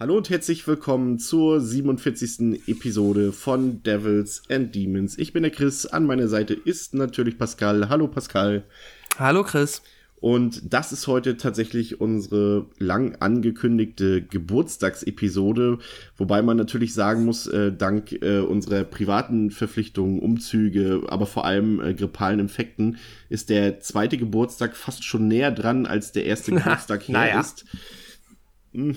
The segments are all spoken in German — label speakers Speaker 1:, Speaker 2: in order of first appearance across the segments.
Speaker 1: Hallo und herzlich willkommen zur 47. Episode von Devils and Demons. Ich bin der Chris, an meiner Seite ist natürlich Pascal. Hallo Pascal.
Speaker 2: Hallo Chris.
Speaker 1: Und das ist heute tatsächlich unsere lang angekündigte Geburtstagsepisode, wobei man natürlich sagen muss, äh, dank äh, unserer privaten Verpflichtungen, Umzüge, aber vor allem äh, grippalen Infekten, ist der zweite Geburtstag fast schon näher dran, als der erste Geburtstag her naja. ist. Hm,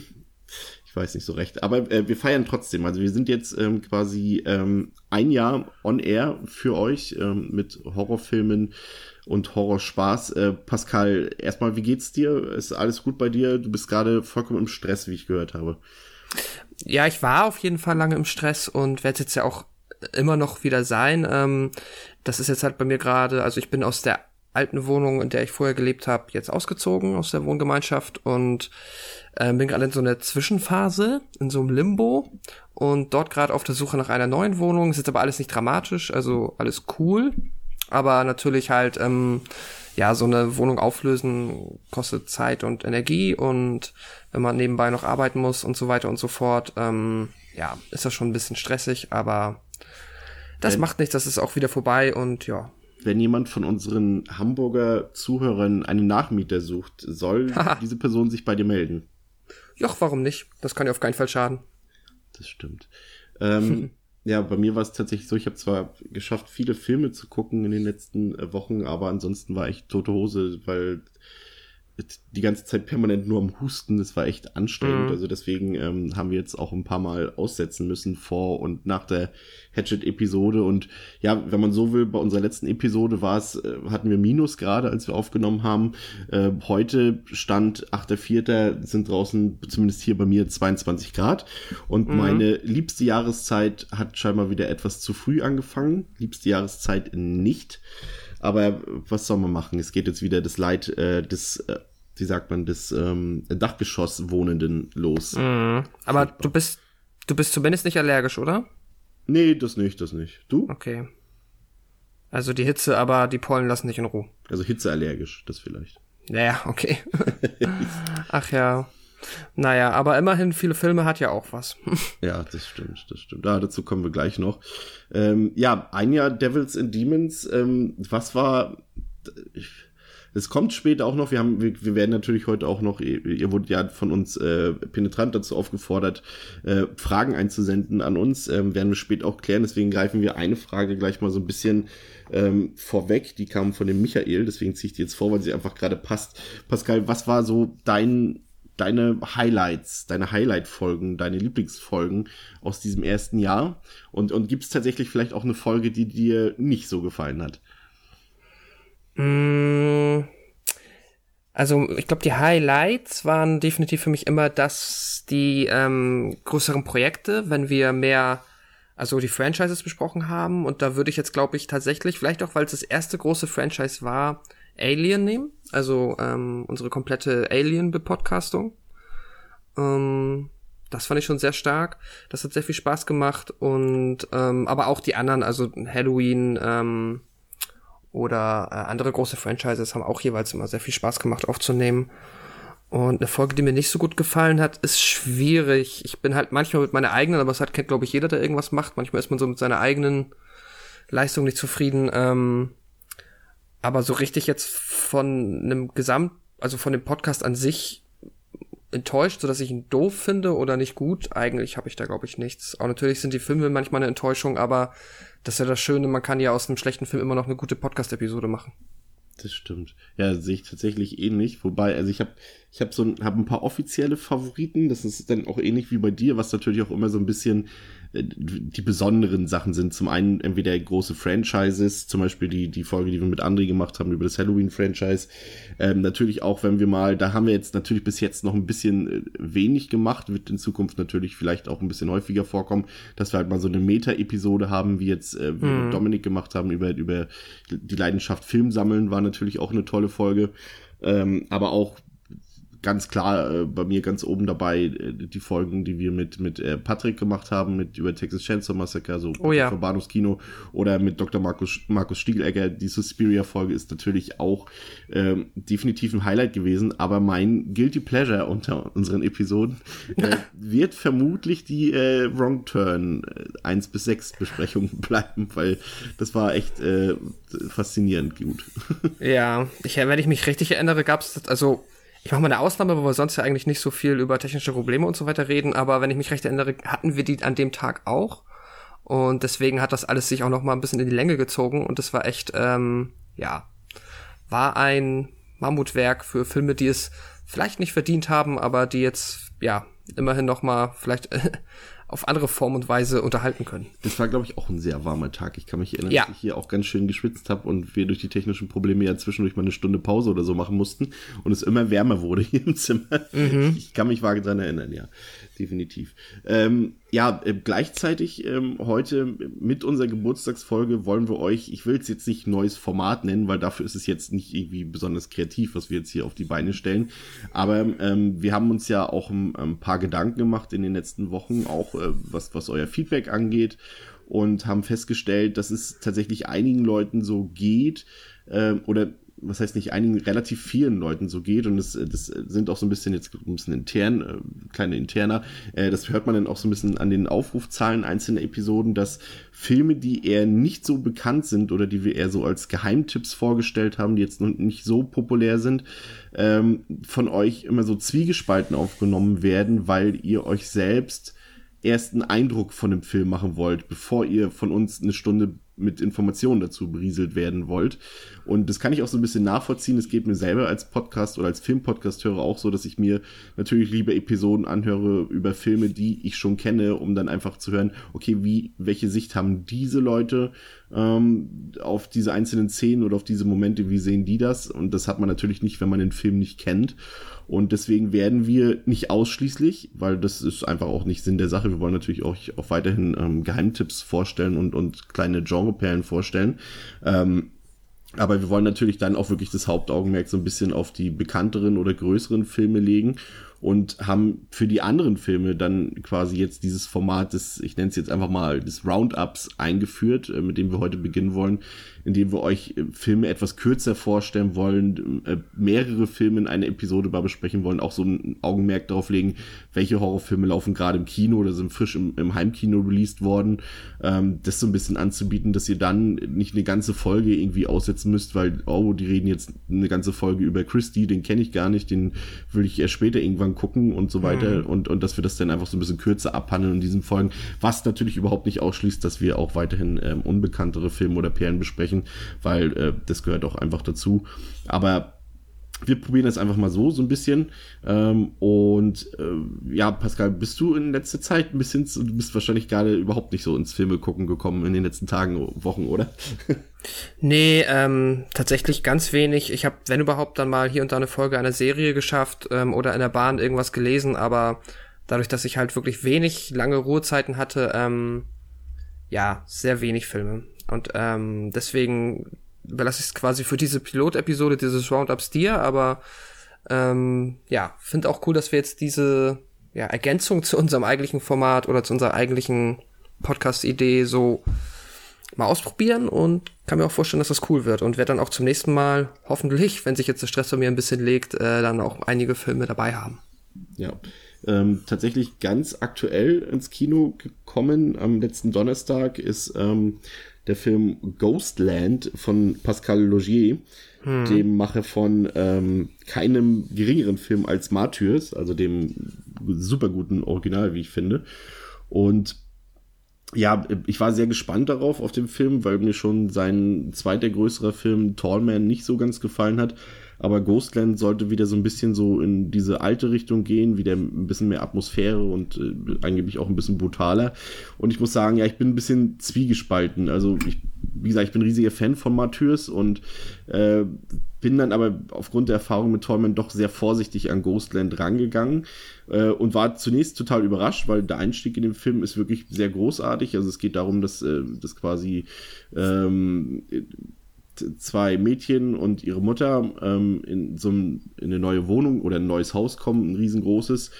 Speaker 1: ich weiß nicht so recht. Aber äh, wir feiern trotzdem. Also wir sind jetzt ähm, quasi ähm, ein Jahr on air für euch ähm, mit Horrorfilmen und Horrorspaß. Äh, Pascal, erstmal, wie geht's dir? Ist alles gut bei dir? Du bist gerade vollkommen im Stress, wie ich gehört habe.
Speaker 2: Ja, ich war auf jeden Fall lange im Stress und werde jetzt ja auch immer noch wieder sein. Ähm, das ist jetzt halt bei mir gerade, also ich bin aus der alten Wohnung, in der ich vorher gelebt habe, jetzt ausgezogen aus der Wohngemeinschaft und äh, bin gerade in so einer Zwischenphase, in so einem Limbo und dort gerade auf der Suche nach einer neuen Wohnung. Ist jetzt aber alles nicht dramatisch, also alles cool, aber natürlich halt ähm, ja so eine Wohnung auflösen kostet Zeit und Energie und wenn man nebenbei noch arbeiten muss und so weiter und so fort, ähm, ja ist das schon ein bisschen stressig, aber das wenn, macht nichts, das ist auch wieder vorbei und ja
Speaker 1: wenn jemand von unseren Hamburger Zuhörern einen Nachmieter sucht, soll diese Person sich bei dir melden.
Speaker 2: Joch, warum nicht? Das kann ja auf keinen Fall schaden.
Speaker 1: Das stimmt. Ähm, ja, bei mir war es tatsächlich so, ich habe zwar geschafft, viele Filme zu gucken in den letzten äh, Wochen, aber ansonsten war ich tote Hose, weil die ganze Zeit permanent nur am Husten. Das war echt anstrengend. Mhm. Also deswegen ähm, haben wir jetzt auch ein paar Mal aussetzen müssen vor und nach der Hatchet-Episode. Und ja, wenn man so will, bei unserer letzten Episode war es, äh, hatten wir Minus gerade, als wir aufgenommen haben. Äh, heute stand 8.4. sind draußen, zumindest hier bei mir, 22 Grad. Und mhm. meine liebste Jahreszeit hat scheinbar wieder etwas zu früh angefangen. Liebste Jahreszeit nicht. Aber was soll man machen? Es geht jetzt wieder das Leid äh, des, äh, wie sagt man, des ähm, Dachgeschosswohnenden los.
Speaker 2: Mhm. Aber du bist, du bist zumindest nicht allergisch, oder?
Speaker 1: Nee, das nicht, das nicht. Du?
Speaker 2: Okay. Also die Hitze, aber die Pollen lassen dich in Ruhe.
Speaker 1: Also hitzeallergisch, das vielleicht.
Speaker 2: Naja, okay. Ach ja. Naja, aber immerhin, viele Filme hat ja auch was.
Speaker 1: ja, das stimmt, das stimmt. Ah, dazu kommen wir gleich noch. Ähm, ja, ein Jahr Devils and Demons. Ähm, was war. Es kommt später auch noch, wir haben, wir, wir werden natürlich heute auch noch, ihr, ihr wurdet ja von uns äh, penetrant dazu aufgefordert, äh, Fragen einzusenden an uns, ähm, werden wir später auch klären, deswegen greifen wir eine Frage gleich mal so ein bisschen ähm, vorweg, die kam von dem Michael, deswegen ziehe ich die jetzt vor, weil sie einfach gerade passt. Pascal, was war so dein deine Highlights, deine Highlight-Folgen, deine Lieblingsfolgen aus diesem ersten Jahr? Und, und gibt es tatsächlich vielleicht auch eine Folge, die dir nicht so gefallen hat?
Speaker 2: Mm, also ich glaube, die Highlights waren definitiv für mich immer das, die ähm, größeren Projekte, wenn wir mehr, also die Franchises besprochen haben. Und da würde ich jetzt, glaube ich, tatsächlich, vielleicht auch, weil es das erste große Franchise war, Alien nehmen, also ähm, unsere komplette Alien-Bepodcastung. Ähm, das fand ich schon sehr stark. Das hat sehr viel Spaß gemacht und ähm, aber auch die anderen, also Halloween ähm, oder äh, andere große Franchises haben auch jeweils immer sehr viel Spaß gemacht aufzunehmen. Und eine Folge, die mir nicht so gut gefallen hat, ist schwierig. Ich bin halt manchmal mit meiner eigenen, aber es hat kennt glaube ich jeder, der irgendwas macht. Manchmal ist man so mit seiner eigenen Leistung nicht zufrieden. Ähm, aber so richtig jetzt von einem Gesamt, also von dem Podcast an sich enttäuscht, so dass ich ihn doof finde oder nicht gut. Eigentlich habe ich da glaube ich nichts. Auch natürlich sind die Filme manchmal eine Enttäuschung, aber das ist ja das Schöne, man kann ja aus einem schlechten Film immer noch eine gute Podcast-Episode machen.
Speaker 1: Das stimmt. Ja, sehe ich tatsächlich ähnlich. Wobei, also ich habe ich habe so ein, hab ein paar offizielle Favoriten. Das ist dann auch ähnlich wie bei dir, was natürlich auch immer so ein bisschen die besonderen Sachen sind. Zum einen entweder große Franchises, zum Beispiel die, die Folge, die wir mit André gemacht haben über das Halloween-Franchise. Ähm, natürlich auch, wenn wir mal, da haben wir jetzt natürlich bis jetzt noch ein bisschen äh, wenig gemacht, wird in Zukunft natürlich vielleicht auch ein bisschen häufiger vorkommen, dass wir halt mal so eine Meta-Episode haben, wie jetzt äh, wir mhm. Dominik gemacht haben, über, über die Leidenschaft Film sammeln, war natürlich auch eine tolle Folge. Ähm, aber auch ganz klar äh, bei mir ganz oben dabei äh, die Folgen, die wir mit, mit äh, Patrick gemacht haben, mit über Texas Chainsaw Massacre, so
Speaker 2: oh, ja.
Speaker 1: Bahnhofs Kino oder mit Dr. Markus, Markus Stiegelegger. Die Suspiria-Folge ist natürlich auch ähm, definitiv ein Highlight gewesen, aber mein Guilty Pleasure unter unseren Episoden äh, wird vermutlich die äh, Wrong Turn äh, 1 bis 6 Besprechung bleiben, weil das war echt äh, faszinierend gut.
Speaker 2: Ja, ich, wenn ich mich richtig erinnere, gab es, also ich mache mal eine Ausnahme, weil wir sonst ja eigentlich nicht so viel über technische Probleme und so weiter reden, aber wenn ich mich recht erinnere, hatten wir die an dem Tag auch. Und deswegen hat das alles sich auch noch mal ein bisschen in die Länge gezogen und das war echt, ähm, ja, war ein Mammutwerk für Filme, die es vielleicht nicht verdient haben, aber die jetzt, ja, immerhin noch mal vielleicht auf andere Form und Weise unterhalten können.
Speaker 1: Das war, glaube ich, auch ein sehr warmer Tag. Ich kann mich erinnern,
Speaker 2: ja.
Speaker 1: dass ich hier auch ganz schön geschwitzt habe und wir durch die technischen Probleme ja zwischendurch mal eine Stunde Pause oder so machen mussten und es immer wärmer wurde hier im Zimmer. Mhm. Ich kann mich vage dran erinnern, ja definitiv. Ähm, ja, äh, gleichzeitig ähm, heute mit unserer Geburtstagsfolge wollen wir euch, ich will es jetzt nicht neues Format nennen, weil dafür ist es jetzt nicht irgendwie besonders kreativ, was wir jetzt hier auf die Beine stellen. Aber ähm, wir haben uns ja auch ein, ein, paar Gedanken gemacht in den letzten Wochen, auch äh, was, was euer Feedback angeht und haben festgestellt, dass es tatsächlich einigen Leuten so geht äh, oder was heißt nicht einigen, relativ vielen Leuten so geht und das, das sind auch so ein bisschen jetzt ein bisschen intern, äh, kleine interner, äh, das hört man dann auch so ein bisschen an den Aufrufzahlen einzelner Episoden, dass Filme, die eher nicht so bekannt sind oder die wir eher so als Geheimtipps vorgestellt haben, die jetzt nicht so populär sind, ähm, von euch immer so zwiegespalten aufgenommen werden, weil ihr euch selbst ersten Eindruck von dem Film machen wollt, bevor ihr von uns eine Stunde mit Informationen dazu berieselt werden wollt. Und das kann ich auch so ein bisschen nachvollziehen. Es geht mir selber als Podcast oder als Filmpodcast-Hörer auch so, dass ich mir natürlich lieber Episoden anhöre über Filme, die ich schon kenne, um dann einfach zu hören, okay, wie, welche Sicht haben diese Leute ähm, auf diese einzelnen Szenen oder auf diese Momente, wie sehen die das? Und das hat man natürlich nicht, wenn man den Film nicht kennt. Und deswegen werden wir nicht ausschließlich, weil das ist einfach auch nicht Sinn der Sache. Wir wollen natürlich auch, auch weiterhin ähm, Geheimtipps vorstellen und, und kleine Genreperlen vorstellen. Ähm, aber wir wollen natürlich dann auch wirklich das Hauptaugenmerk so ein bisschen auf die bekannteren oder größeren Filme legen und haben für die anderen Filme dann quasi jetzt dieses Format des, ich nenne es jetzt einfach mal, des Roundups eingeführt, äh, mit dem wir heute beginnen wollen, indem wir euch äh, Filme etwas kürzer vorstellen wollen, äh, mehrere Filme in einer Episode besprechen wollen, auch so ein Augenmerk darauf legen, welche Horrorfilme laufen gerade im Kino oder sind frisch im, im Heimkino released worden, ähm, das so ein bisschen anzubieten, dass ihr dann nicht eine ganze Folge irgendwie aussetzen müsst, weil, oh, die reden jetzt eine ganze Folge über Christie, den kenne ich gar nicht, den will ich erst später irgendwann gucken und so weiter mhm. und, und dass wir das dann einfach so ein bisschen kürzer abhandeln in diesen Folgen, was natürlich überhaupt nicht ausschließt, dass wir auch weiterhin ähm, unbekanntere Filme oder Perlen besprechen, sprechen, weil äh, das gehört auch einfach dazu. Aber wir probieren das einfach mal so, so ein bisschen. Ähm, und äh, ja, Pascal, bist du in letzter Zeit ein bisschen, du bist wahrscheinlich gerade überhaupt nicht so ins Filme gucken gekommen in den letzten Tagen, Wochen, oder?
Speaker 2: nee, ähm, tatsächlich ganz wenig. Ich habe, wenn überhaupt, dann mal hier und da eine Folge einer Serie geschafft ähm, oder in der Bahn irgendwas gelesen, aber dadurch, dass ich halt wirklich wenig lange Ruhezeiten hatte, ähm, ja, sehr wenig Filme. Und ähm, deswegen überlasse ich es quasi für diese Pilot-Episode dieses Roundups dir, aber ähm, ja, finde auch cool, dass wir jetzt diese ja, Ergänzung zu unserem eigentlichen Format oder zu unserer eigentlichen Podcast-Idee so mal ausprobieren und kann mir auch vorstellen, dass das cool wird und werde dann auch zum nächsten Mal hoffentlich, wenn sich jetzt der Stress bei mir ein bisschen legt, äh, dann auch einige Filme dabei haben.
Speaker 1: Ja, ähm, tatsächlich ganz aktuell ins Kino gekommen am letzten Donnerstag ist ähm, der Film Ghostland von Pascal Logier, hm. dem Macher von ähm, keinem geringeren Film als Martyrs, also dem super guten Original, wie ich finde. Und ja, ich war sehr gespannt darauf, auf den Film, weil mir schon sein zweiter größerer Film Tallman nicht so ganz gefallen hat. Aber Ghostland sollte wieder so ein bisschen so in diese alte Richtung gehen, wieder ein bisschen mehr Atmosphäre und äh, angeblich auch ein bisschen brutaler. Und ich muss sagen, ja, ich bin ein bisschen zwiegespalten. Also ich, wie gesagt, ich bin riesiger Fan von Martyrs und äh, bin dann aber aufgrund der Erfahrung mit Tallman doch sehr vorsichtig an Ghostland rangegangen äh, und war zunächst total überrascht, weil der Einstieg in den Film ist wirklich sehr großartig. Also es geht darum, dass, äh, dass quasi ähm, zwei Mädchen und ihre Mutter ähm, in so ein, in eine neue Wohnung oder ein neues Haus kommen, ein riesengroßes.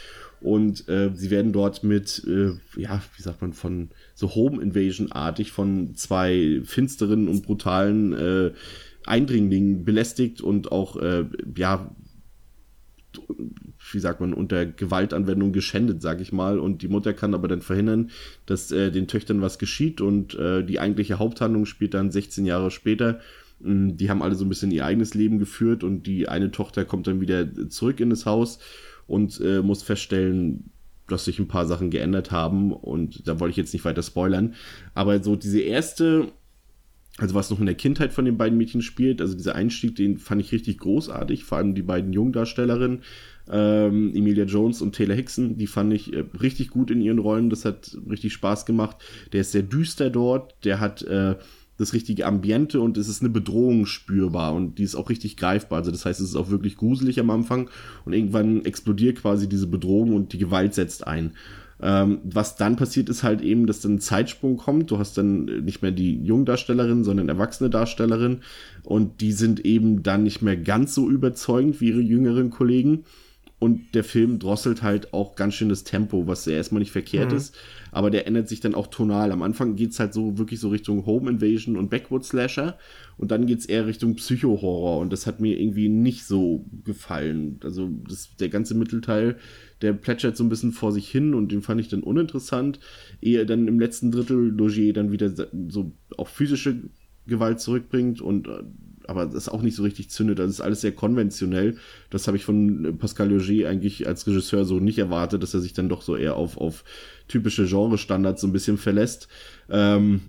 Speaker 1: Und äh, sie werden dort mit, äh, ja, wie sagt man, von so Home Invasion-artig von zwei finsteren und brutalen äh, Eindringlingen belästigt und auch, äh, ja, wie sagt man, unter Gewaltanwendung geschändet, sag ich mal. Und die Mutter kann aber dann verhindern, dass äh, den Töchtern was geschieht. Und äh, die eigentliche Haupthandlung spielt dann 16 Jahre später. Mm, die haben alle so ein bisschen ihr eigenes Leben geführt und die eine Tochter kommt dann wieder zurück in das Haus und äh, muss feststellen, dass sich ein paar Sachen geändert haben. Und da wollte ich jetzt nicht weiter spoilern. Aber so diese erste also was noch in der Kindheit von den beiden Mädchen spielt, also dieser Einstieg, den fand ich richtig großartig, vor allem die beiden Jungdarstellerinnen, ähm, Emilia Jones und Taylor Hickson, die fand ich äh, richtig gut in ihren Rollen, das hat richtig Spaß gemacht. Der ist sehr düster dort, der hat äh, das richtige Ambiente und es ist eine Bedrohung spürbar und die ist auch richtig greifbar. Also das heißt, es ist auch wirklich gruselig am Anfang und irgendwann explodiert quasi diese Bedrohung und die Gewalt setzt ein. Ähm, was dann passiert, ist halt eben, dass dann ein Zeitsprung kommt. Du hast dann nicht mehr die Jungdarstellerin, sondern erwachsene Darstellerin. Und die sind eben dann nicht mehr ganz so überzeugend wie ihre jüngeren Kollegen. Und der Film drosselt halt auch ganz schön das Tempo, was ja erstmal nicht verkehrt mhm. ist. Aber der ändert sich dann auch tonal. Am Anfang geht's halt so wirklich so Richtung Home Invasion und Backwood Slasher. Und dann geht's eher Richtung Psycho-Horror. Und das hat mir irgendwie nicht so gefallen. Also das, der ganze Mittelteil der plätschert so ein bisschen vor sich hin und den fand ich dann uninteressant. Ehe dann im letzten Drittel Logier dann wieder so auch physische Gewalt zurückbringt und äh, aber das auch nicht so richtig zündet. Das ist alles sehr konventionell. Das habe ich von Pascal Logier eigentlich als Regisseur so nicht erwartet, dass er sich dann doch so eher auf, auf typische Genre-Standards so ein bisschen verlässt. Ähm,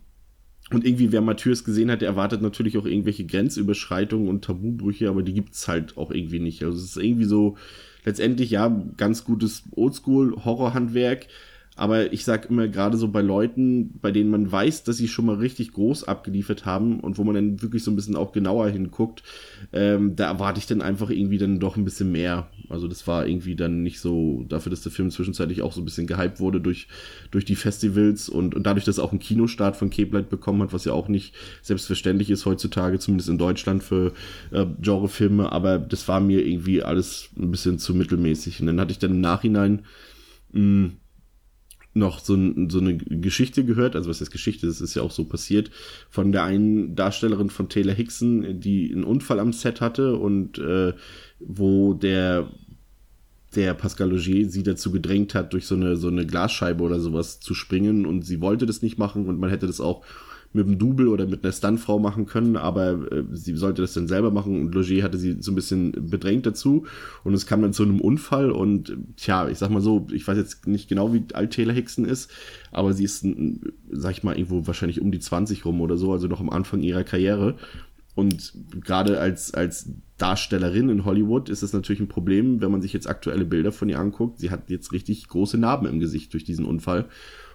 Speaker 1: und irgendwie, wer Matthäus gesehen hat, der erwartet natürlich auch irgendwelche Grenzüberschreitungen und Tabubrüche, aber die gibt's halt auch irgendwie nicht. Also es ist irgendwie so, letztendlich ja ganz gutes Oldschool-Horrorhandwerk. Aber ich sag immer, gerade so bei Leuten, bei denen man weiß, dass sie schon mal richtig groß abgeliefert haben und wo man dann wirklich so ein bisschen auch genauer hinguckt, ähm, da erwarte ich dann einfach irgendwie dann doch ein bisschen mehr. Also das war irgendwie dann nicht so, dafür, dass der Film zwischenzeitlich auch so ein bisschen gehypt wurde durch, durch die Festivals und, und dadurch, dass auch einen Kinostart von Cape Light bekommen hat, was ja auch nicht selbstverständlich ist heutzutage, zumindest in Deutschland für äh, Genrefilme, aber das war mir irgendwie alles ein bisschen zu mittelmäßig. Und dann hatte ich dann im Nachhinein mh, hm, noch so, so eine Geschichte gehört, also was ist Geschichte, das ist ja auch so passiert, von der einen Darstellerin von Taylor Hickson, die einen Unfall am Set hatte und äh, wo der der Pascal Logier sie dazu gedrängt hat, durch so eine, so eine Glasscheibe oder sowas zu springen und sie wollte das nicht machen und man hätte das auch mit einem Double oder mit einer Stuntfrau machen können, aber äh, sie sollte das dann selber machen und Logier hatte sie so ein bisschen bedrängt dazu und es kam dann zu einem Unfall und tja, ich sag mal so, ich weiß jetzt nicht genau, wie alt Taylor Hickson ist, aber sie ist, sag ich mal, irgendwo wahrscheinlich um die 20 rum oder so, also noch am Anfang ihrer Karriere und gerade als, als Darstellerin in Hollywood ist es natürlich ein Problem, wenn man sich jetzt aktuelle Bilder von ihr anguckt. Sie hat jetzt richtig große Narben im Gesicht durch diesen Unfall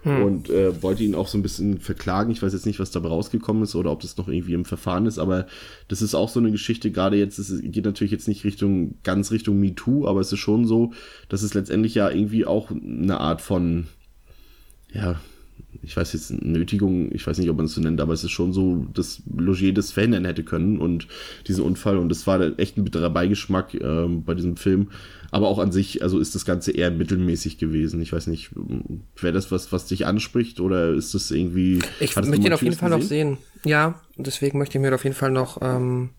Speaker 1: hm. und äh, wollte ihn auch so ein bisschen verklagen. Ich weiß jetzt nicht, was dabei rausgekommen ist oder ob das noch irgendwie im Verfahren ist, aber das ist auch so eine Geschichte. Gerade jetzt, es geht natürlich jetzt nicht Richtung ganz Richtung MeToo, aber es ist schon so, dass es letztendlich ja irgendwie auch eine Art von ja ich weiß jetzt, Nötigung, ich weiß nicht, ob man es so nennt, aber es ist schon so, dass Logier das verhindern hätte können und diesen Unfall und das war echt ein bitterer Beigeschmack äh, bei diesem Film. Aber auch an sich, also ist das Ganze eher mittelmäßig gewesen. Ich weiß nicht, wäre das was, was dich anspricht oder ist das irgendwie.
Speaker 2: Ich möchte ihn auf jeden Fall gesehen? noch sehen. Ja, deswegen möchte ich mir auf jeden Fall noch ähm,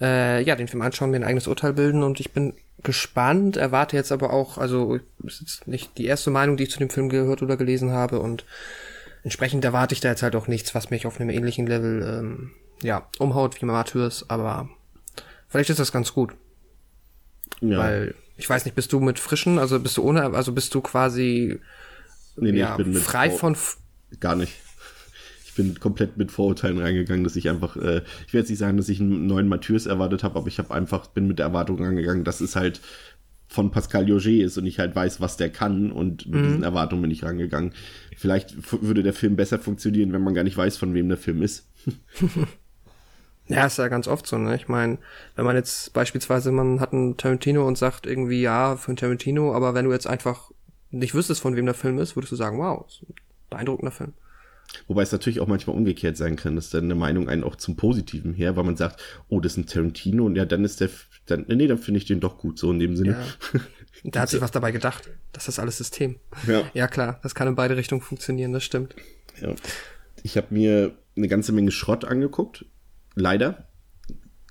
Speaker 2: äh, ja, den Film anschauen, mir ein eigenes Urteil bilden und ich bin gespannt, erwarte jetzt aber auch, also ist jetzt nicht die erste Meinung, die ich zu dem Film gehört oder gelesen habe und entsprechend erwarte ich da jetzt halt auch nichts, was mich auf einem ähnlichen Level ähm, ja umhaut wie Martyrs, aber vielleicht ist das ganz gut. Ja. Weil ich weiß nicht, bist du mit frischen, also bist du ohne, also bist du quasi
Speaker 1: nee, nee, ja,
Speaker 2: frei von
Speaker 1: gar nicht ich bin komplett mit Vorurteilen reingegangen, dass ich einfach, äh, ich werde jetzt nicht sagen, dass ich einen neuen Matthäus erwartet habe, aber ich habe einfach, bin mit der Erwartung rangegangen, dass es halt von Pascal Joget ist und ich halt weiß, was der kann und mit mhm. diesen Erwartungen bin ich rangegangen. Vielleicht würde der Film besser funktionieren, wenn man gar nicht weiß, von wem der Film ist.
Speaker 2: Ja, ist ja ganz oft so, ne? Ich meine, wenn man jetzt beispielsweise, man hat einen Tarantino und sagt irgendwie, ja, für einen Tarantino, aber wenn du jetzt einfach nicht wüsstest, von wem der Film ist, würdest du sagen, wow, ist ein beeindruckender Film.
Speaker 1: Wobei es natürlich auch manchmal umgekehrt sein kann, dass dann eine Meinung einen auch zum Positiven her, weil man sagt, oh, das ist ein Tarantino und ja, dann ist der, dann, nee, dann finde ich den doch gut, so in dem Sinne.
Speaker 2: Ja. Da hat sich was dabei gedacht. Das ist alles System. Ja. ja, klar, das kann in beide Richtungen funktionieren, das stimmt.
Speaker 1: Ja. Ich habe mir eine ganze Menge Schrott angeguckt. Leider.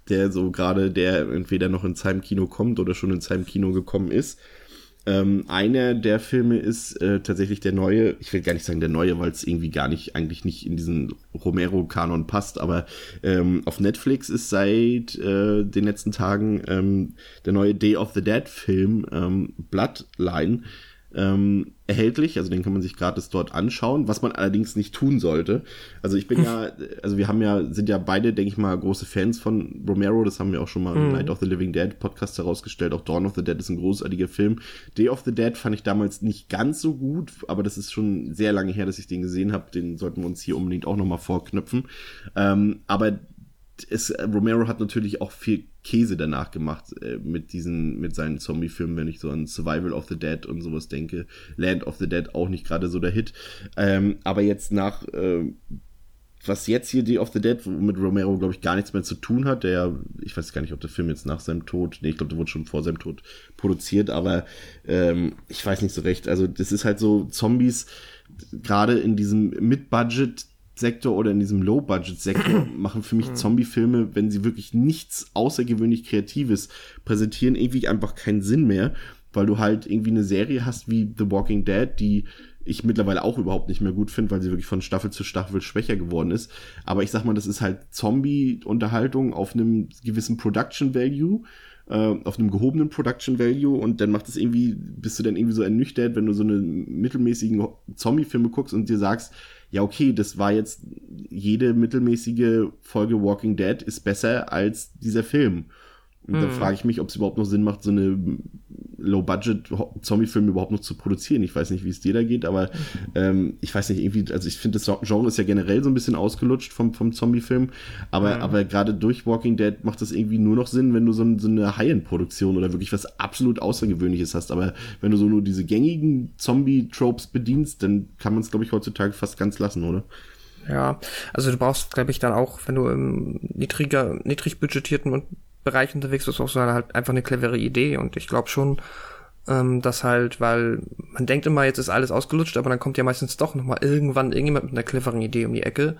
Speaker 1: Der so gerade, der entweder noch in seinem Kino kommt oder schon in seinem Kino gekommen ist. Ähm, einer der Filme ist äh, tatsächlich der neue, ich will gar nicht sagen der neue, weil es irgendwie gar nicht, eigentlich nicht in diesen Romero-Kanon passt, aber ähm, auf Netflix ist seit äh, den letzten Tagen ähm, der neue Day of the Dead-Film ähm, Bloodline ähm, erhältlich, also den kann man sich gratis dort anschauen, was man allerdings nicht tun sollte. Also ich bin ja, also wir haben ja, sind ja beide, denke ich mal, große Fans von Romero, das haben wir auch schon mal im mhm. Night of the Living Dead Podcast herausgestellt, auch Dawn of the Dead ist ein großartiger Film. Day of the Dead fand ich damals nicht ganz so gut, aber das ist schon sehr lange her, dass ich den gesehen habe, den sollten wir uns hier unbedingt auch nochmal vorknüpfen. Ähm, aber es, Romero hat natürlich auch viel Käse danach gemacht äh, mit diesen, mit seinen Zombie-Filmen, wenn ich so an Survival of the Dead und sowas denke. Land of the Dead auch nicht gerade so der Hit. Ähm, aber jetzt nach, äh, was jetzt hier Day of the Dead, mit Romero, glaube ich, gar nichts mehr zu tun hat, der, ich weiß gar nicht, ob der Film jetzt nach seinem Tod, nee, ich glaube, der wurde schon vor seinem Tod produziert, aber ähm, ich weiß nicht so recht. Also, das ist halt so Zombies, gerade in diesem Mid-Budget Sektor oder in diesem Low-Budget-Sektor machen für mich mhm. Zombie-Filme, wenn sie wirklich nichts außergewöhnlich Kreatives präsentieren, irgendwie einfach keinen Sinn mehr, weil du halt irgendwie eine Serie hast wie The Walking Dead, die ich mittlerweile auch überhaupt nicht mehr gut finde, weil sie wirklich von Staffel zu Staffel schwächer geworden ist. Aber ich sag mal, das ist halt Zombie-Unterhaltung auf einem gewissen Production Value, äh, auf einem gehobenen Production Value und dann macht es irgendwie, bist du dann irgendwie so ernüchtert, wenn du so eine mittelmäßigen Zombie-Filme guckst und dir sagst, ja, okay, das war jetzt jede mittelmäßige Folge Walking Dead ist besser als dieser Film. Und mhm. dann frage ich mich, ob es überhaupt noch Sinn macht, so eine Low-Budget-Zombie-Filme überhaupt noch zu produzieren. Ich weiß nicht, wie es dir da geht, aber ähm, ich weiß nicht, irgendwie, also ich finde, das Genre ist ja generell so ein bisschen ausgelutscht vom, vom Zombie-Film, aber, mhm. aber gerade durch Walking Dead macht das irgendwie nur noch Sinn, wenn du so, so eine High-End-Produktion oder wirklich was absolut Außergewöhnliches hast. Aber wenn du so nur diese gängigen Zombie-Tropes bedienst, dann kann man es, glaube ich, heutzutage fast ganz lassen, oder?
Speaker 2: Ja, also du brauchst, glaube ich, dann auch, wenn du im niedriger, niedrig budgetierten und Bereich unterwegs bist, auch so halt einfach eine clevere Idee. Und ich glaube schon, ähm, dass halt, weil man denkt immer, jetzt ist alles ausgelutscht, aber dann kommt ja meistens doch nochmal irgendwann irgendjemand mit einer cleveren Idee um die Ecke.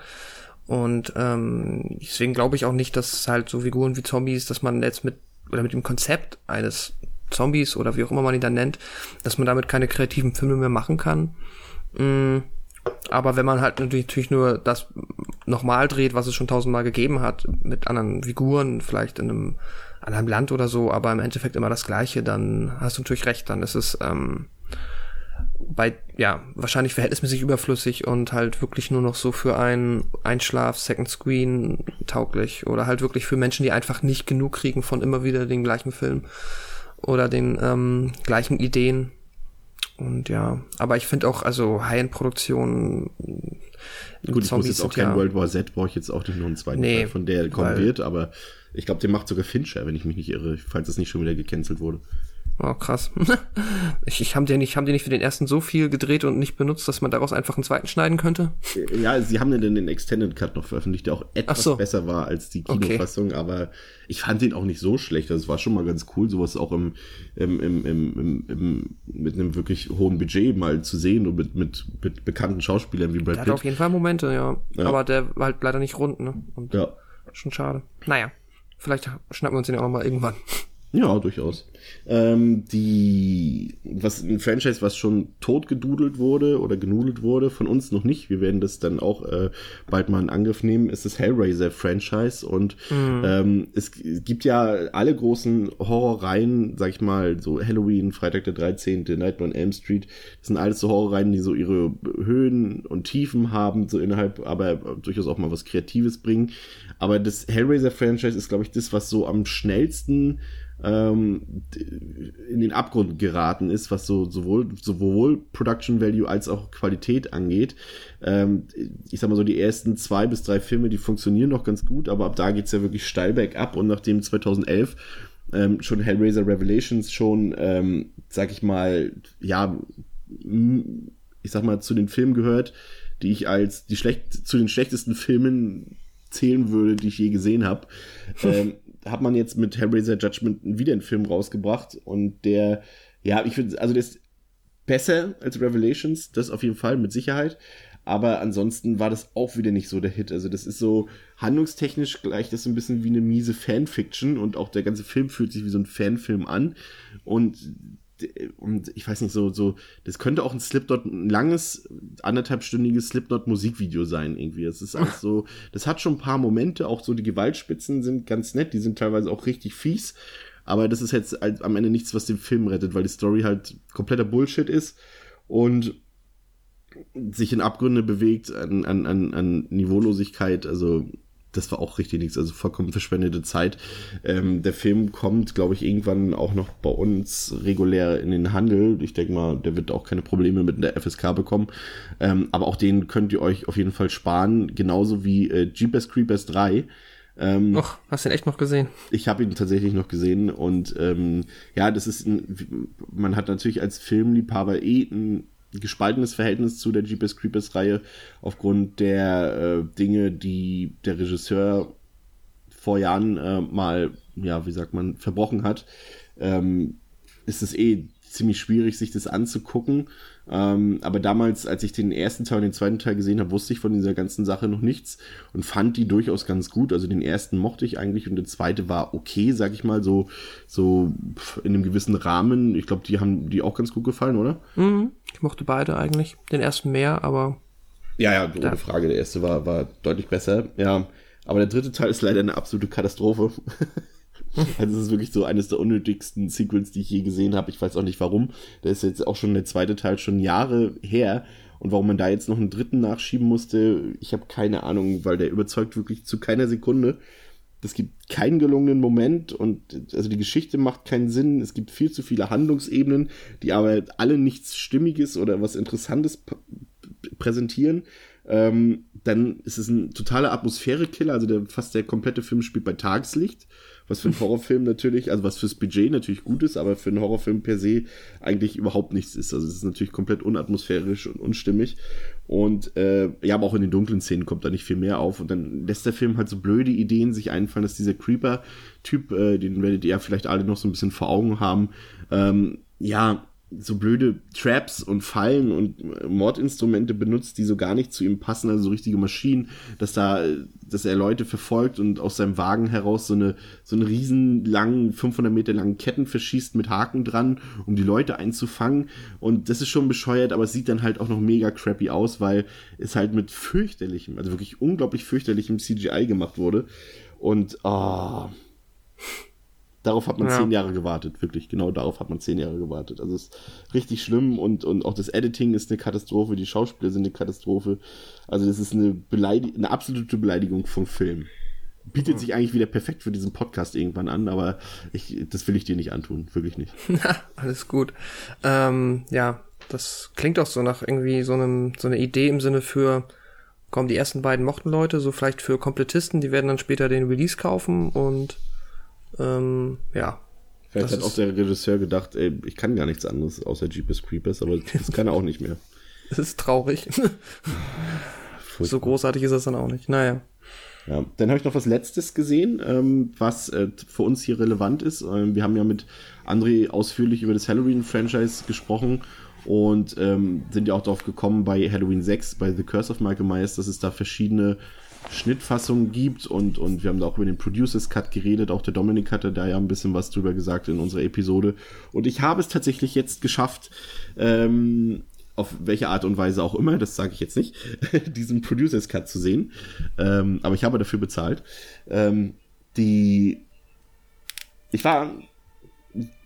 Speaker 2: Und ähm, deswegen glaube ich auch nicht, dass halt so Figuren wie Zombies, dass man jetzt mit oder mit dem Konzept eines Zombies oder wie auch immer man ihn dann nennt, dass man damit keine kreativen Filme mehr machen kann. Mhm aber wenn man halt natürlich nur das nochmal dreht, was es schon tausendmal gegeben hat, mit anderen Figuren, vielleicht in einem anderen Land oder so, aber im Endeffekt immer das Gleiche, dann hast du natürlich recht, dann ist es ähm, bei, ja, wahrscheinlich verhältnismäßig überflüssig und halt wirklich nur noch so für einen Einschlaf, Second Screen tauglich oder halt wirklich für Menschen, die einfach nicht genug kriegen von immer wieder den gleichen Film oder den ähm, gleichen Ideen und ja, aber ich finde auch, also High-End-Produktionen.
Speaker 1: Gut, ich muss jetzt auch kein ja, World War Z, brauche ich jetzt auch nicht nur einen zweiten nee, Teil, von der kommen wird, aber ich glaube, der macht sogar Fincher, wenn ich mich nicht irre, falls es nicht schon wieder gecancelt wurde.
Speaker 2: Oh, krass. ich, ich haben die nicht, haben die nicht für den ersten so viel gedreht und nicht benutzt, dass man daraus einfach einen zweiten schneiden könnte?
Speaker 1: Ja, sie haben dann den Extended Cut noch veröffentlicht, der auch etwas so. besser war als die Kinofassung, okay. aber ich fand den auch nicht so schlecht. Das also war schon mal ganz cool, sowas auch im, im, im, im, im, mit einem wirklich hohen Budget mal zu sehen und mit, mit, mit bekannten Schauspielern wie Brad
Speaker 2: Pitt. Der hat auf jeden Fall Momente, ja. ja. Aber der war halt leider nicht rund, ne?
Speaker 1: Und ja.
Speaker 2: Schon schade. Naja, vielleicht schnappen wir uns den auch mal irgendwann.
Speaker 1: Ja, durchaus. Ähm, die, was ein Franchise, was schon totgedudelt wurde oder genudelt wurde, von uns noch nicht. Wir werden das dann auch äh, bald mal in Angriff nehmen, ist das Hellraiser-Franchise. Und mhm. ähm, es gibt ja alle großen Horrorreihen, sag ich mal, so Halloween, Freitag der 13., Nightmare on Elm Street, das sind alles so Horrorreihen, die so ihre Höhen und Tiefen haben, so innerhalb, aber durchaus auch mal was Kreatives bringen. Aber das Hellraiser-Franchise ist, glaube ich, das, was so am schnellsten ähm, in den Abgrund geraten ist, was so sowohl, sowohl Production Value als auch Qualität angeht. Ähm, ich sag mal so, die ersten zwei bis drei Filme, die funktionieren noch ganz gut, aber ab da geht's ja wirklich steil bergab und nachdem 2011 ähm, schon Hellraiser Revelations schon, ähm, sag ich mal, ja, ich sag mal, zu den Filmen gehört, die ich als die schlecht zu den schlechtesten Filmen zählen würde, die ich je gesehen habe. ähm, hat man jetzt mit Hellraiser Judgment wieder einen Film rausgebracht und der, ja, ich finde, also der ist besser als Revelations, das auf jeden Fall, mit Sicherheit. Aber ansonsten war das auch wieder nicht so der Hit. Also das ist so handlungstechnisch gleich das so ein bisschen wie eine miese Fanfiction und auch der ganze Film fühlt sich wie so ein Fanfilm an. Und und ich weiß nicht, so, so, das könnte auch ein Slipknot, ein langes, anderthalbstündiges Slipknot-Musikvideo sein, irgendwie. Das ist alles so, das hat schon ein paar Momente, auch so die Gewaltspitzen sind ganz nett, die sind teilweise auch richtig fies, aber das ist jetzt halt am Ende nichts, was den Film rettet, weil die Story halt kompletter Bullshit ist und sich in Abgründe bewegt an, an, an, an Niveaulosigkeit, also das war auch richtig nichts, also vollkommen verschwendete Zeit. Ähm, der Film kommt, glaube ich, irgendwann auch noch bei uns regulär in den Handel. Ich denke mal, der wird auch keine Probleme mit der FSK bekommen. Ähm, aber auch den könnt ihr euch auf jeden Fall sparen, genauso wie äh, Jeepers Creepers 3.
Speaker 2: Ähm, Och, hast du ihn echt noch gesehen?
Speaker 1: Ich habe ihn tatsächlich noch gesehen und ähm, ja, das ist ein, man hat natürlich als Filmliebhaber eh ein gespaltenes Verhältnis zu der Jeepers Creepers Reihe aufgrund der äh, Dinge, die der Regisseur vor Jahren äh, mal, ja, wie sagt man, verbrochen hat. Ähm, ist es eh ziemlich schwierig, sich das anzugucken. Ähm, aber damals, als ich den ersten Teil und den zweiten Teil gesehen habe, wusste ich von dieser ganzen Sache noch nichts und fand die durchaus ganz gut. Also den ersten mochte ich eigentlich und der zweite war okay, sag ich mal, so, so in einem gewissen Rahmen. Ich glaube, die haben die auch ganz gut gefallen, oder?
Speaker 2: Mhm. Ich mochte beide eigentlich. Den ersten mehr, aber.
Speaker 1: Ja, ja, ohne Frage. Der erste war, war deutlich besser. Ja. Aber der dritte Teil ist leider eine absolute Katastrophe. Also es ist wirklich so eines der unnötigsten Sequels, die ich je gesehen habe. Ich weiß auch nicht warum. Der ist jetzt auch schon der zweite Teil schon Jahre her. Und warum man da jetzt noch einen dritten nachschieben musste, ich habe keine Ahnung, weil der überzeugt wirklich zu keiner Sekunde. Es gibt keinen gelungenen Moment und also die Geschichte macht keinen Sinn. Es gibt viel zu viele Handlungsebenen, die aber alle nichts Stimmiges oder was Interessantes präsentieren. Ähm, dann ist es ein totaler Atmosphärekiller, also der, fast der komplette Film spielt bei Tageslicht was für einen Horrorfilm natürlich, also was fürs Budget natürlich gut ist, aber für einen Horrorfilm per se eigentlich überhaupt nichts ist. Also es ist natürlich komplett unatmosphärisch und unstimmig. Und äh, ja, aber auch in den dunklen Szenen kommt da nicht viel mehr auf. Und dann lässt der Film halt so blöde Ideen sich einfallen, dass dieser Creeper-Typ, äh, den werdet ihr ja vielleicht alle noch so ein bisschen vor Augen haben, ähm, ja, so blöde Traps und Fallen und Mordinstrumente benutzt, die so gar nicht zu ihm passen, also so richtige Maschinen, dass da, dass er Leute verfolgt und aus seinem Wagen heraus so eine, so einen riesen langen, 500 Meter langen Ketten verschießt mit Haken dran, um die Leute einzufangen. Und das ist schon bescheuert, aber es sieht dann halt auch noch mega crappy aus, weil es halt mit fürchterlichem, also wirklich unglaublich fürchterlichem CGI gemacht wurde. Und, ah, oh, Darauf hat man ja. zehn Jahre gewartet, wirklich. Genau darauf hat man zehn Jahre gewartet. Also es ist richtig schlimm und, und auch das Editing ist eine Katastrophe, die Schauspieler sind eine Katastrophe. Also das ist eine, Beleidig eine absolute Beleidigung vom Film. Bietet mhm. sich eigentlich wieder perfekt für diesen Podcast irgendwann an, aber ich, das will ich dir nicht antun, wirklich nicht.
Speaker 2: Alles gut. Ähm, ja, das klingt auch so nach irgendwie so einem so eine Idee im Sinne für kommen die ersten beiden mochten Leute, so vielleicht für Komplettisten, die werden dann später den Release kaufen und ähm, ja.
Speaker 1: Vielleicht hat auch der Regisseur gedacht, ey, ich kann gar nichts anderes außer Jeepers Creepers, aber das kann er auch nicht mehr.
Speaker 2: Das ist traurig. so großartig ist das dann auch nicht. Naja.
Speaker 1: Ja, dann habe ich noch was Letztes gesehen, ähm, was äh, für uns hier relevant ist. Ähm, wir haben ja mit André ausführlich über das Halloween-Franchise gesprochen und ähm, sind ja auch darauf gekommen bei Halloween 6, bei The Curse of Michael Myers, dass es da verschiedene Schnittfassungen gibt und, und wir haben da auch über den Producers Cut geredet. Auch der Dominik hatte da ja ein bisschen was drüber gesagt in unserer Episode. Und ich habe es tatsächlich jetzt geschafft, ähm, auf welche Art und Weise auch immer, das sage ich jetzt nicht, diesen Producers Cut zu sehen. Ähm, aber ich habe dafür bezahlt. Ähm, die, ich war,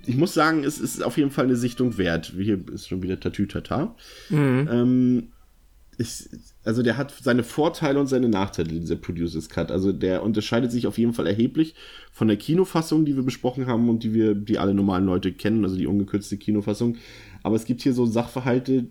Speaker 1: ich muss sagen, es ist auf jeden Fall eine Sichtung wert. Hier ist schon wieder Tatütata. Mhm. Ähm, ich, also der hat seine Vorteile und seine Nachteile, dieser Producers Cut. Also der unterscheidet sich auf jeden Fall erheblich von der Kinofassung, die wir besprochen haben und die wir, die alle normalen Leute kennen, also die ungekürzte Kinofassung. Aber es gibt hier so Sachverhalte,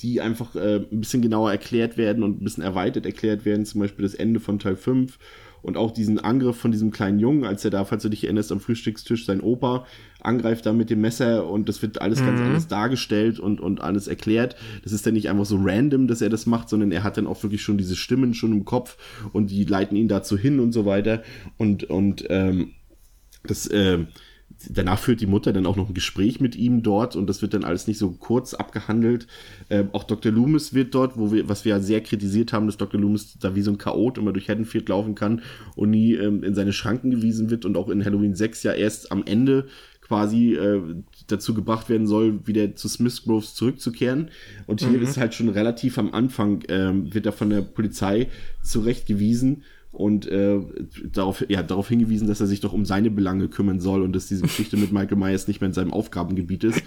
Speaker 1: die einfach äh, ein bisschen genauer erklärt werden und ein bisschen erweitert erklärt werden, zum Beispiel das Ende von Teil 5 und auch diesen Angriff von diesem kleinen Jungen, als er da, falls du dich erinnerst, am Frühstückstisch sein Opa angreift da mit dem Messer und das wird alles mhm. ganz anders dargestellt und, und alles erklärt. Das ist dann nicht einfach so random, dass er das macht, sondern er hat dann auch wirklich schon diese Stimmen schon im Kopf und die leiten ihn dazu hin und so weiter. Und, und ähm, das, äh, danach führt die Mutter dann auch noch ein Gespräch mit ihm dort und das wird dann alles nicht so kurz abgehandelt. Ähm, auch Dr. Loomis wird dort, wo wir, was wir ja sehr kritisiert haben, dass Dr. Loomis da wie so ein Chaot immer durch Haddonfield laufen kann und nie ähm, in seine Schranken gewiesen wird und auch in Halloween 6 ja erst am Ende quasi äh, dazu gebracht werden soll, wieder zu Smith Groves zurückzukehren. Und hier mhm. ist halt schon relativ am Anfang, ähm, wird er von der Polizei zurechtgewiesen und äh, darauf, ja, darauf hingewiesen, dass er sich doch um seine Belange kümmern soll und dass diese Geschichte mit Michael Myers nicht mehr in seinem Aufgabengebiet ist.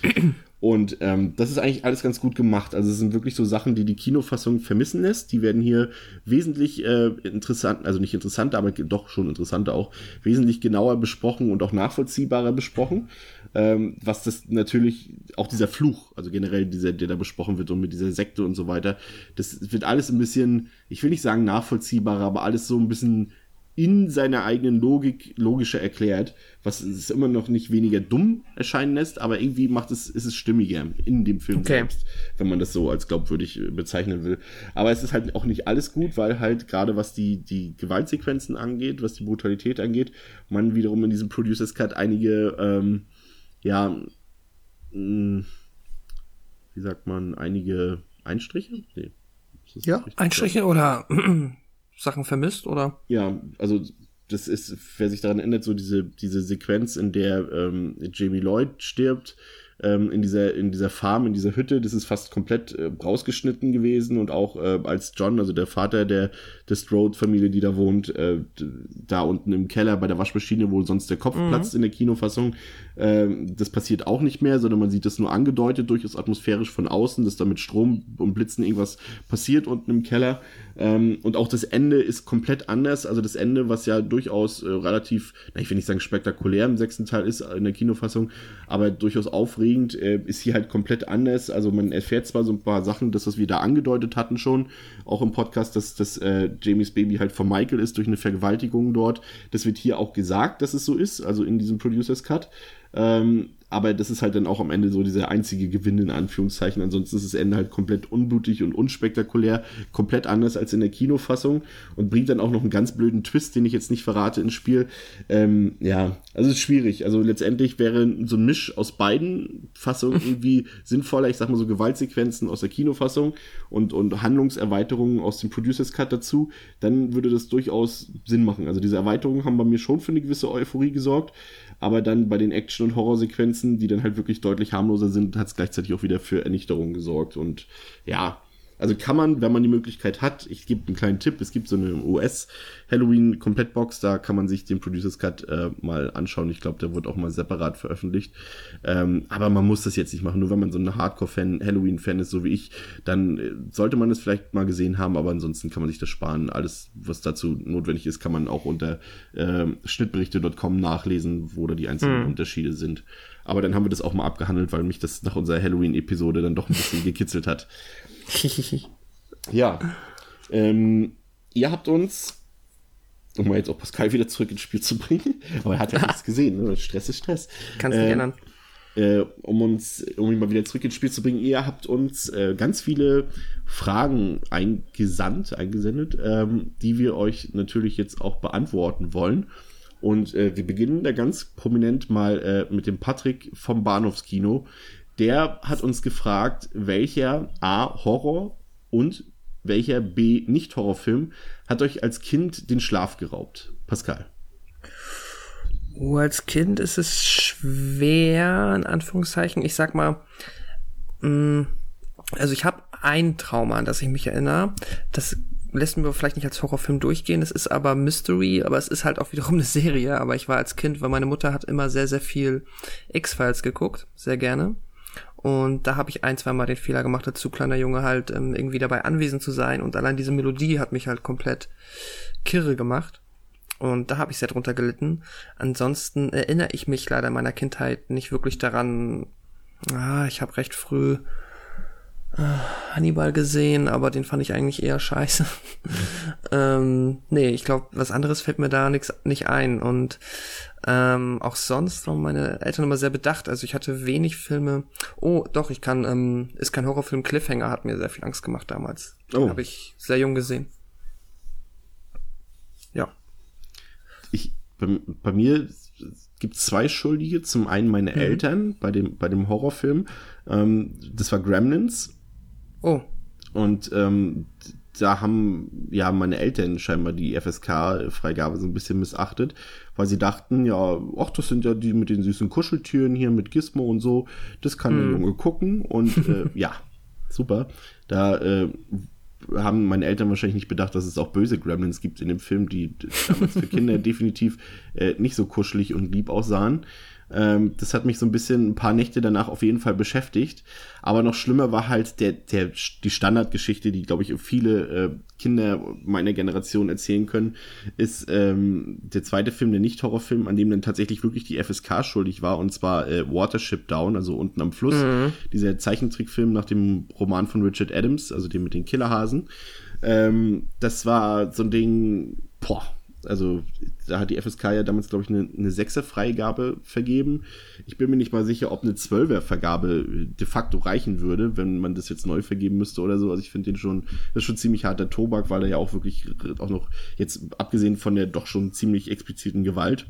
Speaker 1: Und ähm, das ist eigentlich alles ganz gut gemacht. Also es sind wirklich so Sachen, die die Kinofassung vermissen lässt. Die werden hier wesentlich äh, interessant, also nicht interessanter, aber doch schon interessanter auch, wesentlich genauer besprochen und auch nachvollziehbarer besprochen. Ähm, was das natürlich, auch dieser Fluch, also generell dieser, der da besprochen wird und mit dieser Sekte und so weiter, das wird alles ein bisschen, ich will nicht sagen nachvollziehbarer, aber alles so ein bisschen in seiner eigenen Logik logischer erklärt, was es immer noch nicht weniger dumm erscheinen lässt, aber irgendwie macht es, ist es stimmiger in dem Film okay. selbst, wenn man das so als glaubwürdig äh, bezeichnen will. Aber es ist halt auch nicht alles gut, weil halt gerade was die, die Gewaltsequenzen angeht, was die Brutalität angeht, man wiederum in diesem Producers Cut einige, ähm, ja, mh, hm, wie sagt man, einige Einstriche? Nee.
Speaker 2: Ja, Einstriche oder Sachen vermisst, oder?
Speaker 1: Ja, also das ist, wer sich daran erinnert, so diese, diese Sequenz, in der ähm, Jamie Lloyd stirbt, ähm, in dieser in dieser Farm, in dieser Hütte, das ist fast komplett äh, rausgeschnitten gewesen und auch äh, als John, also der Vater der der Strode-Familie, die da wohnt, äh, da unten im Keller bei der Waschmaschine, wo sonst der Kopf mhm. platzt in der Kinofassung, äh, das passiert auch nicht mehr, sondern man sieht das nur angedeutet, durchaus atmosphärisch von außen, dass da mit Strom und Blitzen irgendwas passiert unten im Keller. Ähm, und auch das Ende ist komplett anders. Also das Ende, was ja durchaus äh, relativ, na, ich will nicht sagen spektakulär im sechsten Teil ist in der Kinofassung, aber durchaus aufregend, äh, ist hier halt komplett anders. Also man erfährt zwar so ein paar Sachen, das, was wir da angedeutet hatten schon, auch im Podcast, dass, dass äh, Jamies Baby halt von Michael ist durch eine Vergewaltigung dort. Das wird hier auch gesagt, dass es so ist, also in diesem Producers Cut. Ähm, aber das ist halt dann auch am Ende so dieser einzige Gewinn in Anführungszeichen. Ansonsten ist das Ende halt komplett unblutig und unspektakulär, komplett anders als in der Kinofassung und bringt dann auch noch einen ganz blöden Twist, den ich jetzt nicht verrate ins Spiel. Ähm, ja, also es ist schwierig. Also letztendlich wäre so ein Misch aus beiden Fassungen irgendwie sinnvoller. Ich sag mal so Gewaltsequenzen aus der Kinofassung und, und Handlungserweiterungen aus dem Producers Cut dazu. Dann würde das durchaus Sinn machen. Also diese Erweiterungen haben bei mir schon für eine gewisse Euphorie gesorgt aber dann bei den Action- und Horrorsequenzen, die dann halt wirklich deutlich harmloser sind, hat es gleichzeitig auch wieder für Ernüchterung gesorgt. Und ja, also kann man, wenn man die Möglichkeit hat, ich gebe einen kleinen Tipp, es gibt so eine US Halloween Komplettbox, da kann man sich den Producers Cut äh, mal anschauen. Ich glaube, der wird auch mal separat veröffentlicht. Ähm, aber man muss das jetzt nicht machen, nur wenn man so ein Hardcore-Fan, Halloween-Fan ist, so wie ich, dann äh, sollte man es vielleicht mal gesehen haben, aber ansonsten kann man sich das sparen. Alles, was dazu notwendig ist, kann man auch unter äh, schnittberichte.com nachlesen, wo da die einzelnen hm. Unterschiede sind. Aber dann haben wir das auch mal abgehandelt, weil mich das nach unserer Halloween-Episode dann doch ein bisschen gekitzelt hat. ja. Ähm, ihr habt uns, um mal jetzt auch Pascal wieder zurück ins Spiel zu bringen, aber er hat ja nichts gesehen, ne? Stress ist Stress.
Speaker 2: Kannst du äh, ändern.
Speaker 1: Äh, um uns, um ihn mal wieder zurück ins Spiel zu bringen, ihr habt uns äh, ganz viele Fragen eingesandt, eingesendet, ähm, die wir euch natürlich jetzt auch beantworten wollen. Und äh, wir beginnen da ganz prominent mal äh, mit dem Patrick vom Bahnhofskino, der hat uns gefragt, welcher A Horror und welcher B Nicht-Horrorfilm hat euch als Kind den Schlaf geraubt? Pascal.
Speaker 2: Oh, als Kind ist es schwer, in Anführungszeichen. Ich sag mal, mh, mm, also ich habe ein Trauma, an das ich mich erinnere. Das lässt mir vielleicht nicht als Horrorfilm durchgehen. Es ist aber Mystery, aber es ist halt auch wiederum eine Serie. Aber ich war als Kind, weil meine Mutter hat immer sehr, sehr viel X-Files geguckt, sehr gerne. Und da habe ich ein, zwei Mal den Fehler gemacht, als zu kleiner Junge halt ähm, irgendwie dabei anwesend zu sein. Und allein diese Melodie hat mich halt komplett kirre gemacht. Und da habe ich sehr drunter gelitten. Ansonsten erinnere ich mich leider in meiner Kindheit nicht wirklich daran. Ah, ich habe recht früh Hannibal gesehen, aber den fand ich eigentlich eher scheiße. ähm, nee, ich glaube, was anderes fällt mir da nix, nicht ein. Und ähm, auch sonst waren meine Eltern immer sehr bedacht. Also ich hatte wenig Filme. Oh, doch, ich kann, ähm, ist kein Horrorfilm. Cliffhanger hat mir sehr viel Angst gemacht damals. Oh. Habe ich sehr jung gesehen. Ja.
Speaker 1: Ich, bei, bei mir gibt zwei Schuldige. Zum einen meine mhm. Eltern bei dem, bei dem Horrorfilm. Ähm, das war Gremlins.
Speaker 2: Oh.
Speaker 1: Und ähm, da haben ja meine Eltern scheinbar die FSK-Freigabe so ein bisschen missachtet, weil sie dachten, ja, ach, das sind ja die mit den süßen Kuscheltüren hier mit Gizmo und so, das kann hm. der Junge gucken und äh, ja, super. Da äh, haben meine Eltern wahrscheinlich nicht bedacht, dass es auch böse Gremlins gibt in dem Film, die damals für Kinder definitiv äh, nicht so kuschelig und lieb aussahen. Ähm, das hat mich so ein bisschen ein paar Nächte danach auf jeden Fall beschäftigt. Aber noch schlimmer war halt der, der, die Standardgeschichte, die, glaube ich, viele äh, Kinder meiner Generation erzählen können, ist ähm, der zweite Film, der Nicht-Horrorfilm, an dem dann tatsächlich wirklich die FSK schuldig war, und zwar äh, Watership Down, also unten am Fluss. Mhm. Dieser Zeichentrickfilm nach dem Roman von Richard Adams, also dem mit den Killerhasen. Ähm, das war so ein Ding, boah, also da hat die FSK ja damals, glaube ich, eine, eine 6er Freigabe vergeben. Ich bin mir nicht mal sicher, ob eine 12er Vergabe de facto reichen würde, wenn man das jetzt neu vergeben müsste oder so. Also ich finde den schon, das ist schon ziemlich harter Tobak, weil er ja auch wirklich auch noch, jetzt abgesehen von der doch schon ziemlich expliziten Gewalt,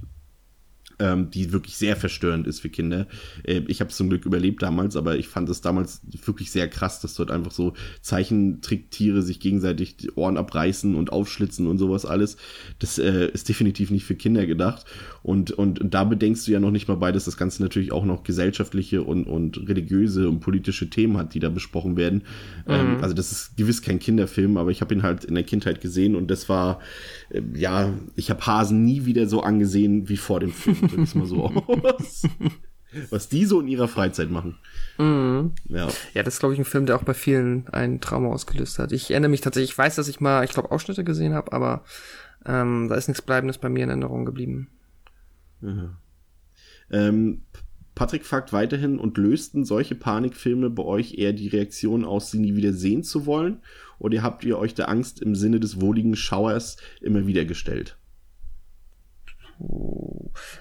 Speaker 1: ähm, die wirklich sehr verstörend ist für Kinder. Äh, ich habe es zum Glück überlebt damals, aber ich fand es damals wirklich sehr krass, dass dort einfach so Zeichentricktiere sich gegenseitig die Ohren abreißen und aufschlitzen und sowas alles. Das äh, ist definitiv nicht für Kinder gedacht. Und, und, und da bedenkst du ja noch nicht mal bei, dass das Ganze natürlich auch noch gesellschaftliche und, und religiöse und politische Themen hat, die da besprochen werden. Ähm, mhm. Ähm, also das ist gewiss kein Kinderfilm, aber ich habe ihn halt in der Kindheit gesehen und das war, äh, ja, ich habe Hasen nie wieder so angesehen wie vor dem Film drücke ich mal so aus. Was die so in ihrer Freizeit machen.
Speaker 2: Mhm. Ja. ja, das ist, glaube ich, ein Film, der auch bei vielen ein Trauma ausgelöst hat. Ich erinnere mich tatsächlich, ich weiß, dass ich mal, ich glaube, Ausschnitte gesehen habe, aber ähm, da ist nichts Bleibendes bei mir in Erinnerung geblieben.
Speaker 1: Ähm, Patrick fragt weiterhin, und lösten solche Panikfilme bei euch eher die Reaktion aus, sie nie wieder sehen zu wollen? Oder habt ihr euch der Angst im Sinne des wohligen Schauers immer wieder gestellt?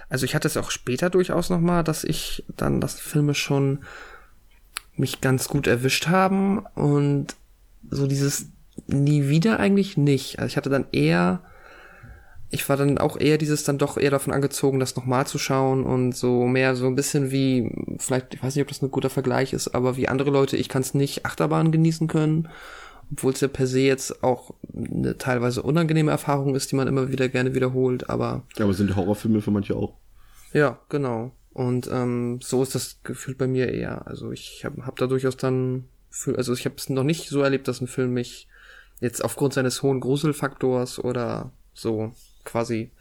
Speaker 2: Also ich hatte es auch später durchaus noch mal, dass ich dann, dass Filme schon mich ganz gut erwischt haben und so dieses nie wieder eigentlich nicht. Also ich hatte dann eher, ich war dann auch eher dieses dann doch eher davon angezogen, das nochmal zu schauen und so mehr so ein bisschen wie, vielleicht, ich weiß nicht, ob das ein guter Vergleich ist, aber wie andere Leute, ich kann es nicht Achterbahn genießen können obwohl es ja per se jetzt auch eine teilweise unangenehme Erfahrung ist, die man immer wieder gerne wiederholt, aber.
Speaker 1: Ja, aber sind Horrorfilme für manche auch.
Speaker 2: Ja, genau. Und ähm, so ist das Gefühl bei mir eher. Also ich habe hab da durchaus dann, also ich habe es noch nicht so erlebt, dass ein Film mich jetzt aufgrund seines hohen Gruselfaktors oder so quasi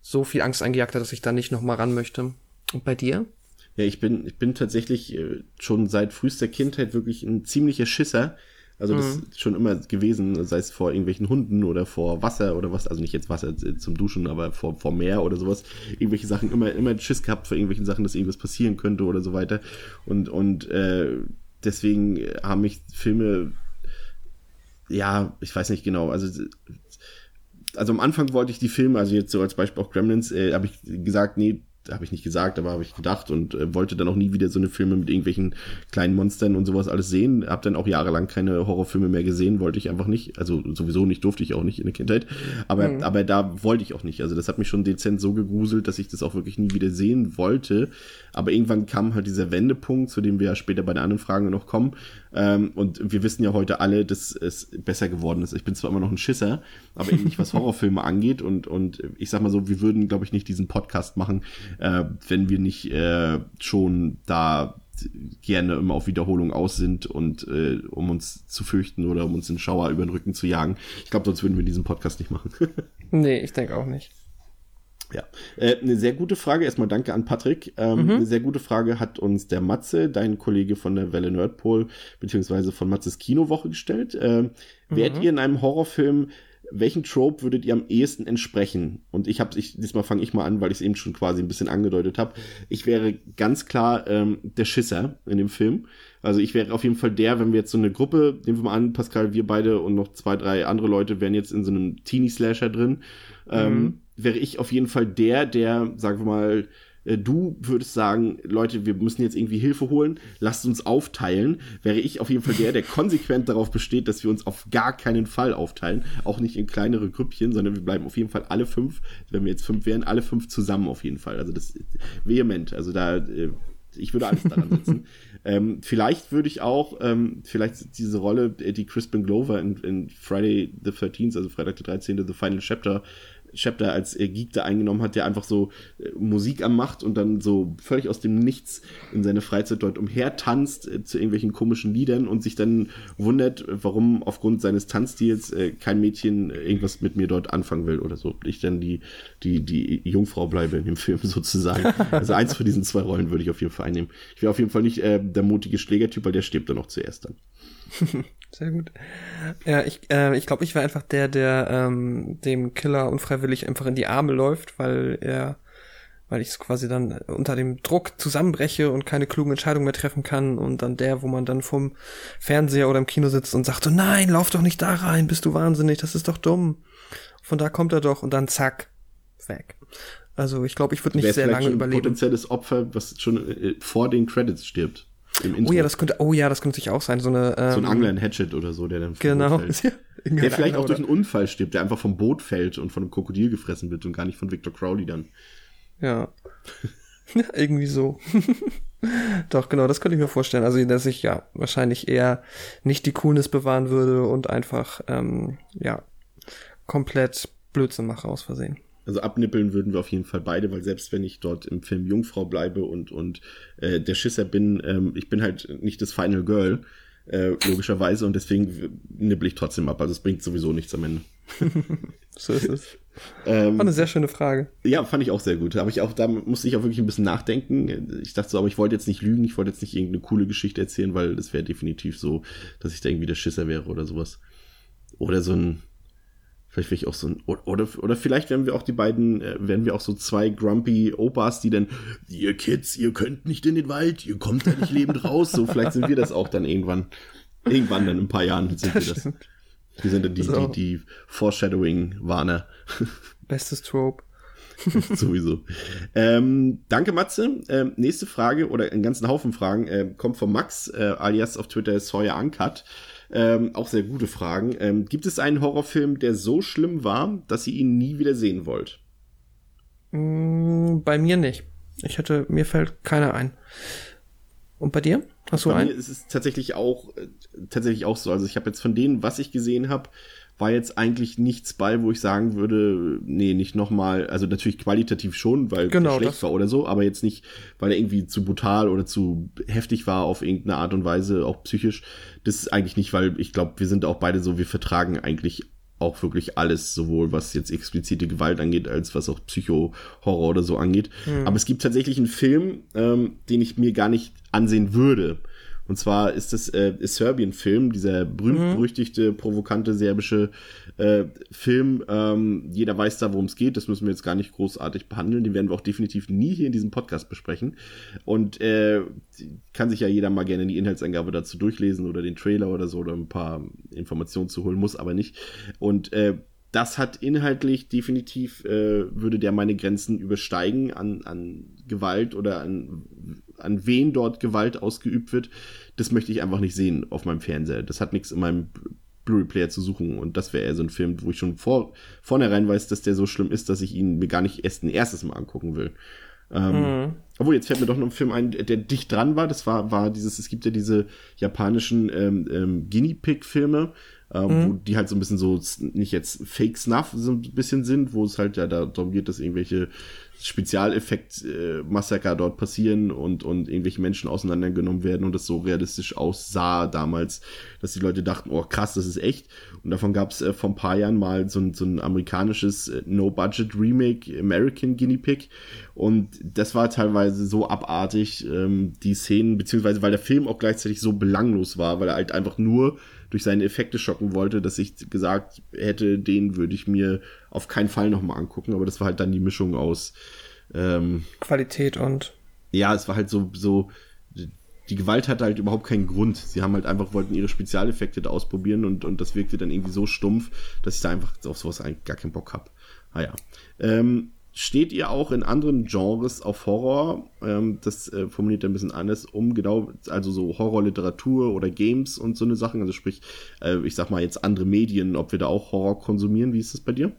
Speaker 2: so viel Angst eingejagt hat, dass ich da nicht nochmal ran möchte. Und bei dir?
Speaker 1: Ja, ich bin, ich bin tatsächlich äh, schon seit frühester Kindheit wirklich ein ziemlicher Schisser. Also das mhm. ist schon immer gewesen, sei es vor irgendwelchen Hunden oder vor Wasser oder was, also nicht jetzt Wasser zum Duschen, aber vor, vor Meer oder sowas, irgendwelche Sachen, immer, immer Schiss gehabt vor irgendwelchen Sachen, dass irgendwas passieren könnte oder so weiter. Und, und äh, deswegen haben mich Filme, ja, ich weiß nicht genau, also also am Anfang wollte ich die Filme, also jetzt so als Beispiel auch Gremlins, äh, habe ich gesagt, nee, habe ich nicht gesagt, aber habe ich gedacht und äh, wollte dann auch nie wieder so eine Filme mit irgendwelchen kleinen Monstern und sowas alles sehen. Hab dann auch jahrelang keine Horrorfilme mehr gesehen, wollte ich einfach nicht. Also sowieso nicht, durfte ich auch nicht in der Kindheit. Aber, mhm. aber da wollte ich auch nicht. Also das hat mich schon dezent so gegruselt, dass ich das auch wirklich nie wieder sehen wollte. Aber irgendwann kam halt dieser Wendepunkt, zu dem wir ja später bei den anderen Fragen noch kommen. Ähm, und wir wissen ja heute alle, dass es besser geworden ist. Ich bin zwar immer noch ein Schisser, aber eben nicht was Horrorfilme angeht. Und, und ich sag mal so, wir würden, glaube ich, nicht diesen Podcast machen, äh, wenn wir nicht äh, schon da gerne immer auf Wiederholung aus sind und äh, um uns zu fürchten oder um uns den Schauer über den Rücken zu jagen. Ich glaube, sonst würden wir diesen Podcast nicht machen.
Speaker 2: nee, ich denke auch nicht.
Speaker 1: Ja, äh, eine sehr gute Frage. Erstmal danke an Patrick. Ähm, mhm. Eine sehr gute Frage hat uns der Matze, dein Kollege von der Welle Nerdpol, beziehungsweise von Matzes Kinowoche gestellt. Äh, mhm. Wärt ihr in einem Horrorfilm welchen Trope würdet ihr am ehesten entsprechen? Und ich habe, ich, diesmal fange ich mal an, weil ich es eben schon quasi ein bisschen angedeutet habe. Ich wäre ganz klar ähm, der Schisser in dem Film. Also ich wäre auf jeden Fall der, wenn wir jetzt so eine Gruppe, nehmen wir mal an, Pascal, wir beide und noch zwei, drei andere Leute wären jetzt in so einem Teenie-Slasher drin, ähm, mhm. wäre ich auf jeden Fall der, der, sagen wir mal, du würdest sagen, Leute, wir müssen jetzt irgendwie Hilfe holen, lasst uns aufteilen, wäre ich auf jeden Fall der, der konsequent darauf besteht, dass wir uns auf gar keinen Fall aufteilen, auch nicht in kleinere Grüppchen, sondern wir bleiben auf jeden Fall alle fünf, wenn wir jetzt fünf wären, alle fünf zusammen auf jeden Fall. Also das ist vehement, also da äh, ich würde alles daran setzen. ähm, vielleicht würde ich auch, ähm, vielleicht diese Rolle, die Crispin Glover in, in Friday the 13th, also Freitag der 13., The Final Chapter, Chapter als äh, Geek da eingenommen hat, der einfach so äh, Musik am macht und dann so völlig aus dem Nichts in seine Freizeit dort umher tanzt äh, zu irgendwelchen komischen Liedern und sich dann wundert, warum aufgrund seines Tanzstils äh, kein Mädchen irgendwas mit mir dort anfangen will oder so. Ich dann die, die, die Jungfrau bleibe in dem Film sozusagen. Also eins von diesen zwei Rollen würde ich auf jeden Fall einnehmen. Ich wäre auf jeden Fall nicht äh, der mutige Schlägertyp, weil der stirbt dann noch zuerst dann.
Speaker 2: Sehr gut. Ja, ich, äh, ich glaube, ich war einfach der, der ähm, dem Killer unfreiwillig einfach in die Arme läuft, weil er, weil ich quasi dann unter dem Druck zusammenbreche und keine klugen Entscheidungen mehr treffen kann und dann der, wo man dann vom Fernseher oder im Kino sitzt und sagt so, nein, lauf doch nicht da rein, bist du wahnsinnig, das ist doch dumm. Von da kommt er doch und dann zack, weg. Also ich glaube, ich würde nicht sehr lange überleben. Ein
Speaker 1: potenzielles Opfer, was schon äh, vor den Credits stirbt.
Speaker 2: Oh ja, das könnte, oh ja, das könnte sich auch sein, so eine.
Speaker 1: Ähm, so ein ähm, Angler in Hatchet oder so, der dann
Speaker 2: genau.
Speaker 1: Fällt. der vielleicht auch durch einen Unfall stirbt, der einfach vom Boot fällt und von einem Krokodil gefressen wird und gar nicht von Victor Crowley dann.
Speaker 2: Ja. irgendwie so. Doch, genau, das könnte ich mir vorstellen. Also, dass ich ja wahrscheinlich eher nicht die Coolness bewahren würde und einfach, ähm, ja, komplett Blödsinn mache aus Versehen.
Speaker 1: Also abnippeln würden wir auf jeden Fall beide, weil selbst wenn ich dort im Film Jungfrau bleibe und, und äh, der Schisser bin, ähm, ich bin halt nicht das Final Girl, äh, logischerweise, und deswegen nippel ich trotzdem ab. Also es bringt sowieso nichts am Ende.
Speaker 2: so ist es. Ähm, War eine sehr schöne Frage.
Speaker 1: Ja, fand ich auch sehr gut. Aber ich auch, da musste ich auch wirklich ein bisschen nachdenken. Ich dachte so, aber ich wollte jetzt nicht lügen, ich wollte jetzt nicht irgendeine coole Geschichte erzählen, weil das wäre definitiv so, dass ich da irgendwie der Schisser wäre oder sowas. Oder so ein, Vielleicht wäre ich auch so ein, oder, oder vielleicht werden wir auch die beiden, äh, werden wir auch so zwei grumpy Opas, die dann, ihr Kids, ihr könnt nicht in den Wald, ihr kommt da nicht lebend raus. So, vielleicht sind wir das auch dann irgendwann. Irgendwann dann in ein paar Jahren sind das wir das. Wir sind dann die, die, die Foreshadowing-Warner.
Speaker 2: Bestes Trope.
Speaker 1: Sowieso. Ähm, danke, Matze. Ähm, nächste Frage oder einen ganzen Haufen Fragen äh, kommt von Max, äh, alias auf Twitter Sawyer Uncut. Ähm, auch sehr gute Fragen. Ähm, gibt es einen Horrorfilm, der so schlimm war, dass ihr ihn nie wieder sehen wollt?
Speaker 2: Mm, bei mir nicht. Ich hätte, mir fällt keiner ein. Und bei dir? Hast du
Speaker 1: bei
Speaker 2: einen?
Speaker 1: Mir ist es tatsächlich auch, äh, tatsächlich auch so. Also ich habe jetzt von denen, was ich gesehen habe, war jetzt eigentlich nichts bei, wo ich sagen würde, nee, nicht nochmal, also natürlich qualitativ schon, weil
Speaker 2: genau,
Speaker 1: er schlecht war oder so, aber jetzt nicht, weil er irgendwie zu brutal oder zu heftig war auf irgendeine Art und Weise, auch psychisch. Das ist eigentlich nicht, weil ich glaube, wir sind auch beide so, wir vertragen eigentlich auch wirklich alles, sowohl was jetzt explizite Gewalt angeht, als was auch Psycho-Horror oder so angeht. Hm. Aber es gibt tatsächlich einen Film, ähm, den ich mir gar nicht ansehen würde. Und zwar ist das äh, Serbien-Film, dieser berühmt-berüchtigte, provokante serbische äh, Film. Ähm, jeder weiß da, worum es geht. Das müssen wir jetzt gar nicht großartig behandeln. Den werden wir auch definitiv nie hier in diesem Podcast besprechen. Und äh, kann sich ja jeder mal gerne die Inhaltsangabe dazu durchlesen oder den Trailer oder so oder ein paar Informationen zu holen, muss aber nicht. Und äh, das hat inhaltlich definitiv, äh, würde der meine Grenzen übersteigen an, an Gewalt oder an, an wen dort Gewalt ausgeübt wird. Das möchte ich einfach nicht sehen auf meinem Fernseher. Das hat nichts in meinem Blu-ray-Player zu suchen. Und das wäre eher so ein Film, wo ich schon vor, vornherein weiß, dass der so schlimm ist, dass ich ihn mir gar nicht erst ein erstes Mal angucken will. Ähm, mhm. Obwohl, jetzt fällt mir doch noch ein Film ein, der dicht dran war. Das war, war dieses, es gibt ja diese japanischen ähm, ähm, Guinea Pig-Filme, ähm, mhm. wo die halt so ein bisschen so, nicht jetzt Fake Snuff so ein bisschen sind, wo es halt ja darum geht, dass irgendwelche Spezialeffekt-Massaker äh, dort passieren und, und irgendwelche Menschen auseinandergenommen werden und das so realistisch aussah damals, dass die Leute dachten, oh krass, das ist echt. Und davon gab es äh, vor ein paar Jahren mal so ein, so ein amerikanisches äh, No-Budget-Remake, American Guinea Pig. Und das war teilweise so abartig, ähm, die Szenen, beziehungsweise weil der Film auch gleichzeitig so belanglos war, weil er halt einfach nur durch seine Effekte schocken wollte, dass ich gesagt hätte, den würde ich mir auf keinen Fall nochmal angucken. Aber das war halt dann die Mischung aus
Speaker 2: ähm, Qualität und.
Speaker 1: Ja, es war halt so, so, die Gewalt hatte halt überhaupt keinen Grund. Sie haben halt einfach, wollten ihre Spezialeffekte da ausprobieren und, und das wirkte dann irgendwie so stumpf, dass ich da einfach auf sowas eigentlich gar keinen Bock hab. Naja. Ah, ähm, steht ihr auch in anderen Genres auf Horror? Ähm, das äh, formuliert er ein bisschen anders um, genau, also so Horrorliteratur oder Games und so eine Sachen. Also sprich, äh, ich sag mal jetzt andere Medien, ob wir da auch Horror konsumieren. Wie ist das bei dir?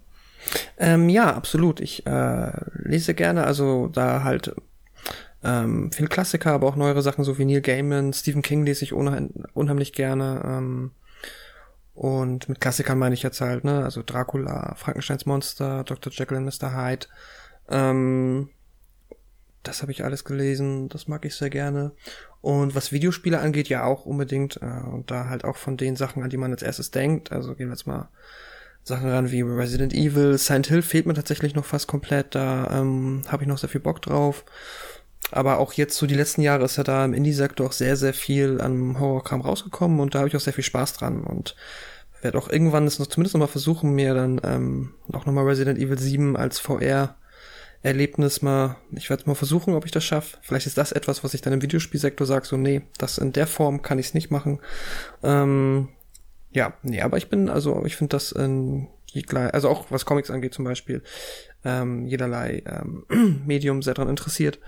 Speaker 2: Ähm, ja, absolut. Ich äh, lese gerne, also da halt ähm, viel Klassiker, aber auch neuere Sachen, so wie Neil Gaiman, Stephen King lese ich unheim unheimlich gerne. Ähm, und mit Klassikern meine ich jetzt halt, ne, also Dracula, Frankensteins Monster, Dr. Jekyll und Mr. Hyde. Ähm, das habe ich alles gelesen, das mag ich sehr gerne. Und was Videospiele angeht, ja auch unbedingt. Äh, und da halt auch von den Sachen, an die man als erstes denkt. Also gehen wir jetzt mal Sachen ran wie Resident Evil, Silent Hill fehlt mir tatsächlich noch fast komplett. Da ähm, habe ich noch sehr viel Bock drauf. Aber auch jetzt so die letzten Jahre ist ja da im Indie-Sektor auch sehr, sehr viel an Horrorkram rausgekommen und da habe ich auch sehr viel Spaß dran und werde auch irgendwann es noch zumindest noch mal versuchen, mir dann ähm, auch noch mal Resident Evil 7 als VR Erlebnis mal, ich werde mal versuchen, ob ich das schaffe. Vielleicht ist das etwas, was ich dann im Videospielsektor sage, so nee, das in der Form kann ich es nicht machen. Ähm, ja, nee, aber ich bin, also ich finde das in also auch was Comics angeht zum Beispiel, ähm, jederlei ähm, Medium sehr daran interessiert.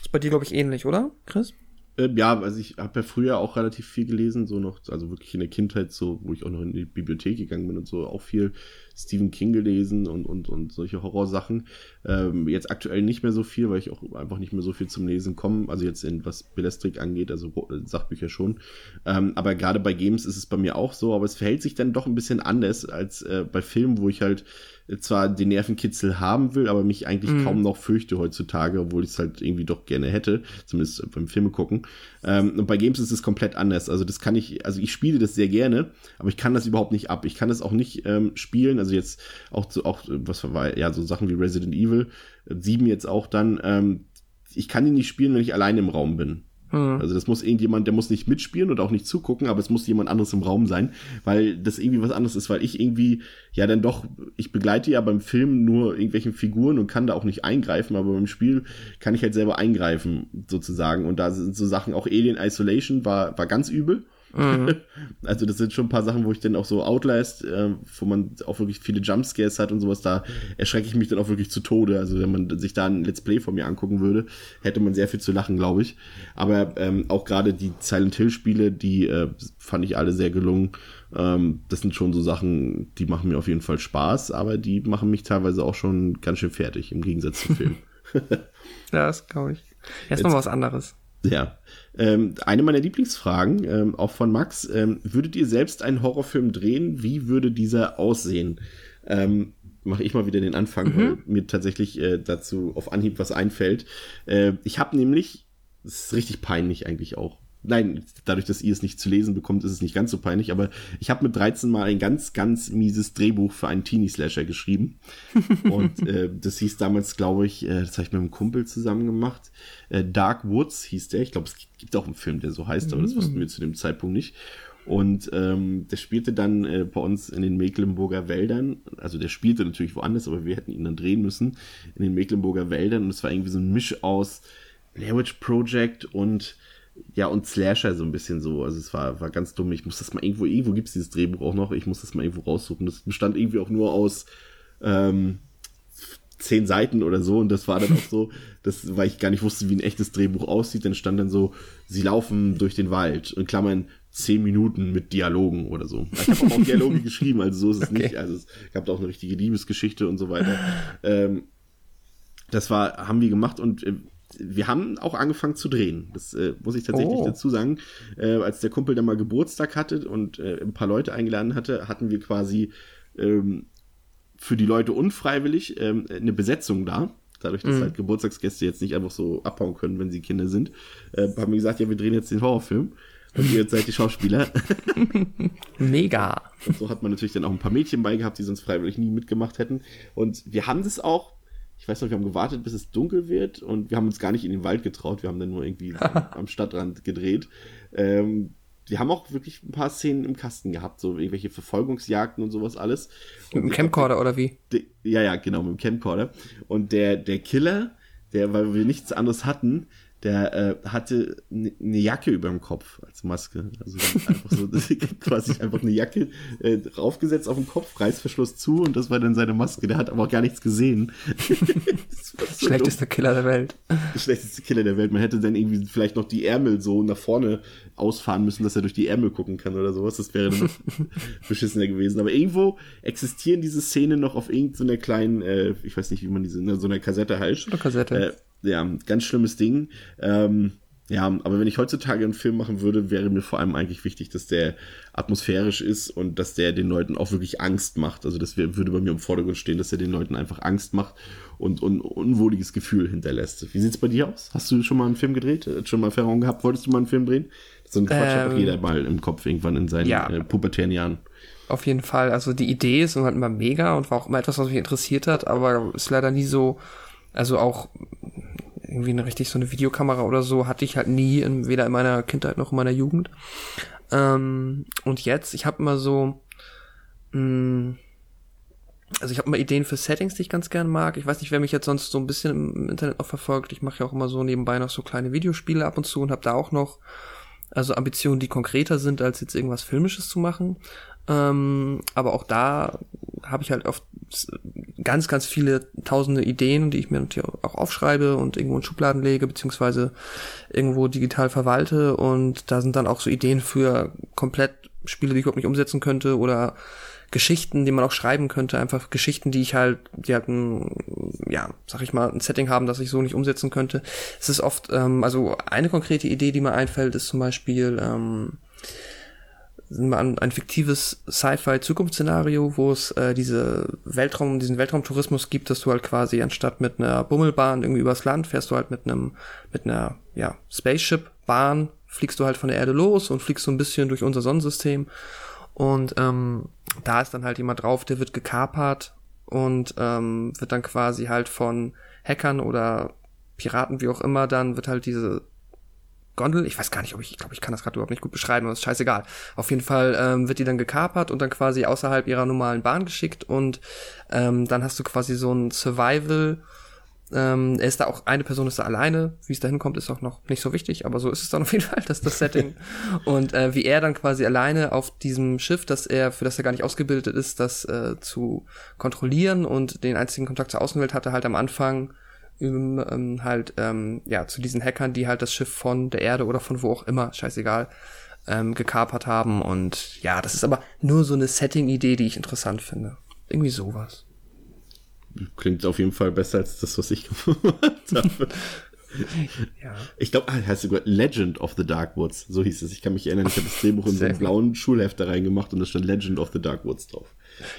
Speaker 2: Ist bei dir, glaube ich, ähnlich, oder, Chris?
Speaker 1: Ähm, ja, also ich habe ja früher auch relativ viel gelesen, so noch, also wirklich in der Kindheit, so, wo ich auch noch in die Bibliothek gegangen bin und so, auch viel Stephen King gelesen und, und, und solche Horrorsachen. Ähm, jetzt aktuell nicht mehr so viel, weil ich auch einfach nicht mehr so viel zum Lesen komme. Also jetzt in was Belestrik angeht, also äh, Sachbücher schon. Ähm, aber gerade bei Games ist es bei mir auch so, aber es verhält sich dann doch ein bisschen anders als äh, bei Filmen, wo ich halt zwar den Nervenkitzel haben will, aber mich eigentlich mhm. kaum noch fürchte heutzutage, obwohl ich es halt irgendwie doch gerne hätte, zumindest beim Filme gucken. Ähm, und bei Games ist es komplett anders. Also das kann ich, also ich spiele das sehr gerne, aber ich kann das überhaupt nicht ab. Ich kann das auch nicht ähm, spielen. Also jetzt auch so, auch was war ja so Sachen wie Resident Evil 7 jetzt auch dann. Ähm, ich kann ihn nicht spielen, wenn ich alleine im Raum bin. Mhm. Also das muss irgendjemand, der muss nicht mitspielen und auch nicht zugucken, aber es muss jemand anderes im Raum sein, weil das irgendwie was anderes ist, weil ich irgendwie, ja dann doch, ich begleite ja beim Film nur irgendwelchen Figuren und kann da auch nicht eingreifen, aber beim Spiel kann ich halt selber eingreifen, sozusagen. Und da sind so Sachen, auch Alien Isolation war, war ganz übel. Mhm. Also das sind schon ein paar Sachen, wo ich dann auch so Outlast, äh, wo man auch wirklich viele Jumpscares hat und sowas, da erschrecke ich mich dann auch wirklich zu Tode. Also wenn man sich da ein Let's Play von mir angucken würde, hätte man sehr viel zu lachen, glaube ich. Aber ähm, auch gerade die Silent Hill Spiele, die äh, fand ich alle sehr gelungen. Ähm, das sind schon so Sachen, die machen mir auf jeden Fall Spaß, aber die machen mich teilweise auch schon ganz schön fertig, im Gegensatz zum Film.
Speaker 2: ja, das glaube ich. Erst mal was anderes.
Speaker 1: Ja. Ähm, eine meiner Lieblingsfragen, ähm, auch von Max, ähm, würdet ihr selbst einen Horrorfilm drehen? Wie würde dieser aussehen? Ähm, Mache ich mal wieder den Anfang, mhm. weil mir tatsächlich äh, dazu auf Anhieb was einfällt. Äh, ich habe nämlich, das ist richtig peinlich eigentlich auch, Nein, dadurch, dass ihr es nicht zu lesen bekommt, ist es nicht ganz so peinlich, aber ich habe mit 13 mal ein ganz, ganz mieses Drehbuch für einen Teenie-Slasher geschrieben. Und äh, das hieß damals, glaube ich, äh, das habe ich mit einem Kumpel zusammen gemacht. Äh, Dark Woods hieß der. Ich glaube, es gibt auch einen Film, der so heißt, aber das wussten wir zu dem Zeitpunkt nicht. Und ähm, der spielte dann äh, bei uns in den Mecklenburger Wäldern. Also der spielte natürlich woanders, aber wir hätten ihn dann drehen müssen in den Mecklenburger Wäldern. Und es war irgendwie so ein Misch aus Blair Witch Project und ja, und Slasher so ein bisschen so. Also es war, war ganz dumm. Ich muss das mal irgendwo, irgendwo gibt es dieses Drehbuch auch noch. Ich muss das mal irgendwo raussuchen. Das bestand irgendwie auch nur aus ähm, zehn Seiten oder so. Und das war dann auch so, das, weil ich gar nicht wusste, wie ein echtes Drehbuch aussieht. Dann stand dann so, sie laufen durch den Wald. In Klammern zehn Minuten mit Dialogen oder so. Ich habe auch Dialoge geschrieben, also so ist es okay. nicht. Also es gab auch eine richtige Liebesgeschichte und so weiter. Ähm, das war, haben wir gemacht und äh, wir haben auch angefangen zu drehen. Das äh, muss ich tatsächlich oh. dazu sagen. Äh, als der Kumpel dann mal Geburtstag hatte und äh, ein paar Leute eingeladen hatte, hatten wir quasi ähm, für die Leute unfreiwillig ähm, eine Besetzung da. Dadurch, dass mhm. halt Geburtstagsgäste jetzt nicht einfach so abhauen können, wenn sie Kinder sind, äh, haben wir gesagt, ja, wir drehen jetzt den Horrorfilm. Und ihr seid die Schauspieler.
Speaker 2: Mega.
Speaker 1: Und so hat man natürlich dann auch ein paar Mädchen bei gehabt, die sonst freiwillig nie mitgemacht hätten. Und wir haben das auch ich weiß noch, wir haben gewartet, bis es dunkel wird und wir haben uns gar nicht in den Wald getraut. Wir haben dann nur irgendwie am, Stadtrand gedreht. Ähm, die haben auch wirklich ein paar Szenen im Kasten gehabt, so irgendwelche Verfolgungsjagden und sowas alles.
Speaker 2: Mit dem Camcorder oder wie?
Speaker 1: De, ja, ja, genau, mit dem Camcorder. Und der, der Killer, der, weil wir nichts anderes hatten, der äh, hatte eine ne Jacke über dem Kopf als Maske. Also einfach so quasi einfach eine Jacke äh, draufgesetzt auf den Kopf, Reißverschluss zu und das war dann seine Maske. Der hat aber auch gar nichts gesehen.
Speaker 2: so Schlechtester dumm. Killer der Welt.
Speaker 1: Schlechteste Killer der Welt. Man hätte dann irgendwie vielleicht noch die Ärmel so nach vorne ausfahren müssen, dass er durch die Ärmel gucken kann oder sowas. Das wäre dann beschissener gewesen. Aber irgendwo existieren diese Szenen noch auf irgendeiner kleinen, äh, ich weiß nicht, wie man diese, ne, so einer Kassette heißt.
Speaker 2: Oder Kassette.
Speaker 1: Äh, ja, ganz schlimmes Ding. Ähm, ja, aber wenn ich heutzutage einen Film machen würde, wäre mir vor allem eigentlich wichtig, dass der atmosphärisch ist und dass der den Leuten auch wirklich Angst macht. Also das würde bei mir im Vordergrund stehen, dass er den Leuten einfach Angst macht und ein unwohliges Gefühl hinterlässt. Wie sieht's bei dir aus? Hast du schon mal einen Film gedreht? Schon mal Erfahrungen gehabt? Wolltest du mal einen Film drehen? So ein Quatsch ähm, hat jeder mal im Kopf irgendwann in seinen ja. äh, pubertären Jahren.
Speaker 2: Auf jeden Fall. Also die Idee ist halt immer mega und war auch immer etwas, was mich interessiert hat, aber ist leider nie so, also auch irgendwie eine richtig so eine Videokamera oder so hatte ich halt nie, in, weder in meiner Kindheit noch in meiner Jugend. Ähm, und jetzt, ich habe immer so, mh, mm, also ich habe immer Ideen für Settings, die ich ganz gern mag. Ich weiß nicht, wer mich jetzt sonst so ein bisschen im Internet noch verfolgt. Ich mache ja auch immer so nebenbei noch so kleine Videospiele ab und zu und habe da auch noch also Ambitionen, die konkreter sind, als jetzt irgendwas Filmisches zu machen. Ähm, aber auch da habe ich halt oft ganz, ganz viele tausende Ideen, die ich mir auch aufschreibe und irgendwo in Schubladen lege, beziehungsweise irgendwo digital verwalte. Und da sind dann auch so Ideen für komplett Spiele, die ich überhaupt nicht umsetzen könnte oder Geschichten, die man auch schreiben könnte, einfach Geschichten, die ich halt, die halt ein, ja, sag ich mal, ein Setting haben, das ich so nicht umsetzen könnte. Es ist oft, ähm, also eine konkrete Idee, die mir einfällt, ist zum Beispiel, ähm, ein, ein fiktives Sci-Fi-Zukunftsszenario, wo es äh, diese Weltraum, diesen Weltraumtourismus gibt, dass du halt quasi anstatt mit einer Bummelbahn irgendwie übers Land fährst du halt mit einem mit einer ja Spaceship-Bahn fliegst du halt von der Erde los und fliegst so ein bisschen durch unser Sonnensystem. Und ähm, da ist dann halt jemand drauf, der wird gekapert und ähm, wird dann quasi halt von Hackern oder Piraten, wie auch immer, dann wird halt diese Gondel. Ich weiß gar nicht, ob ich, ich glaube, ich kann das gerade überhaupt nicht gut beschreiben, aber ist scheißegal. Auf jeden Fall ähm, wird die dann gekapert und dann quasi außerhalb ihrer normalen Bahn geschickt und ähm, dann hast du quasi so ein Survival. Ähm, er ist da auch, eine Person ist da alleine. Wie es da hinkommt, ist auch noch nicht so wichtig, aber so ist es dann auf jeden Fall, dass das Setting. und äh, wie er dann quasi alleine auf diesem Schiff, dass er, für das er gar nicht ausgebildet ist, das äh, zu kontrollieren und den einzigen Kontakt zur Außenwelt hatte halt am Anfang ähm, halt ähm, ja zu diesen Hackern, die halt das Schiff von der Erde oder von wo auch immer, scheißegal, ähm, gekapert haben. Und ja, das ist aber nur so eine Setting-Idee, die ich interessant finde. Irgendwie sowas.
Speaker 1: Klingt auf jeden Fall besser als das, was ich gemacht habe. ja. Ich glaube, ah, heißt sogar Legend of the Dark Woods. So hieß es. Ich kann mich erinnern, ich habe das Drehbuch in so einen blauen Schulheft da reingemacht und da stand Legend of the Dark Woods drauf.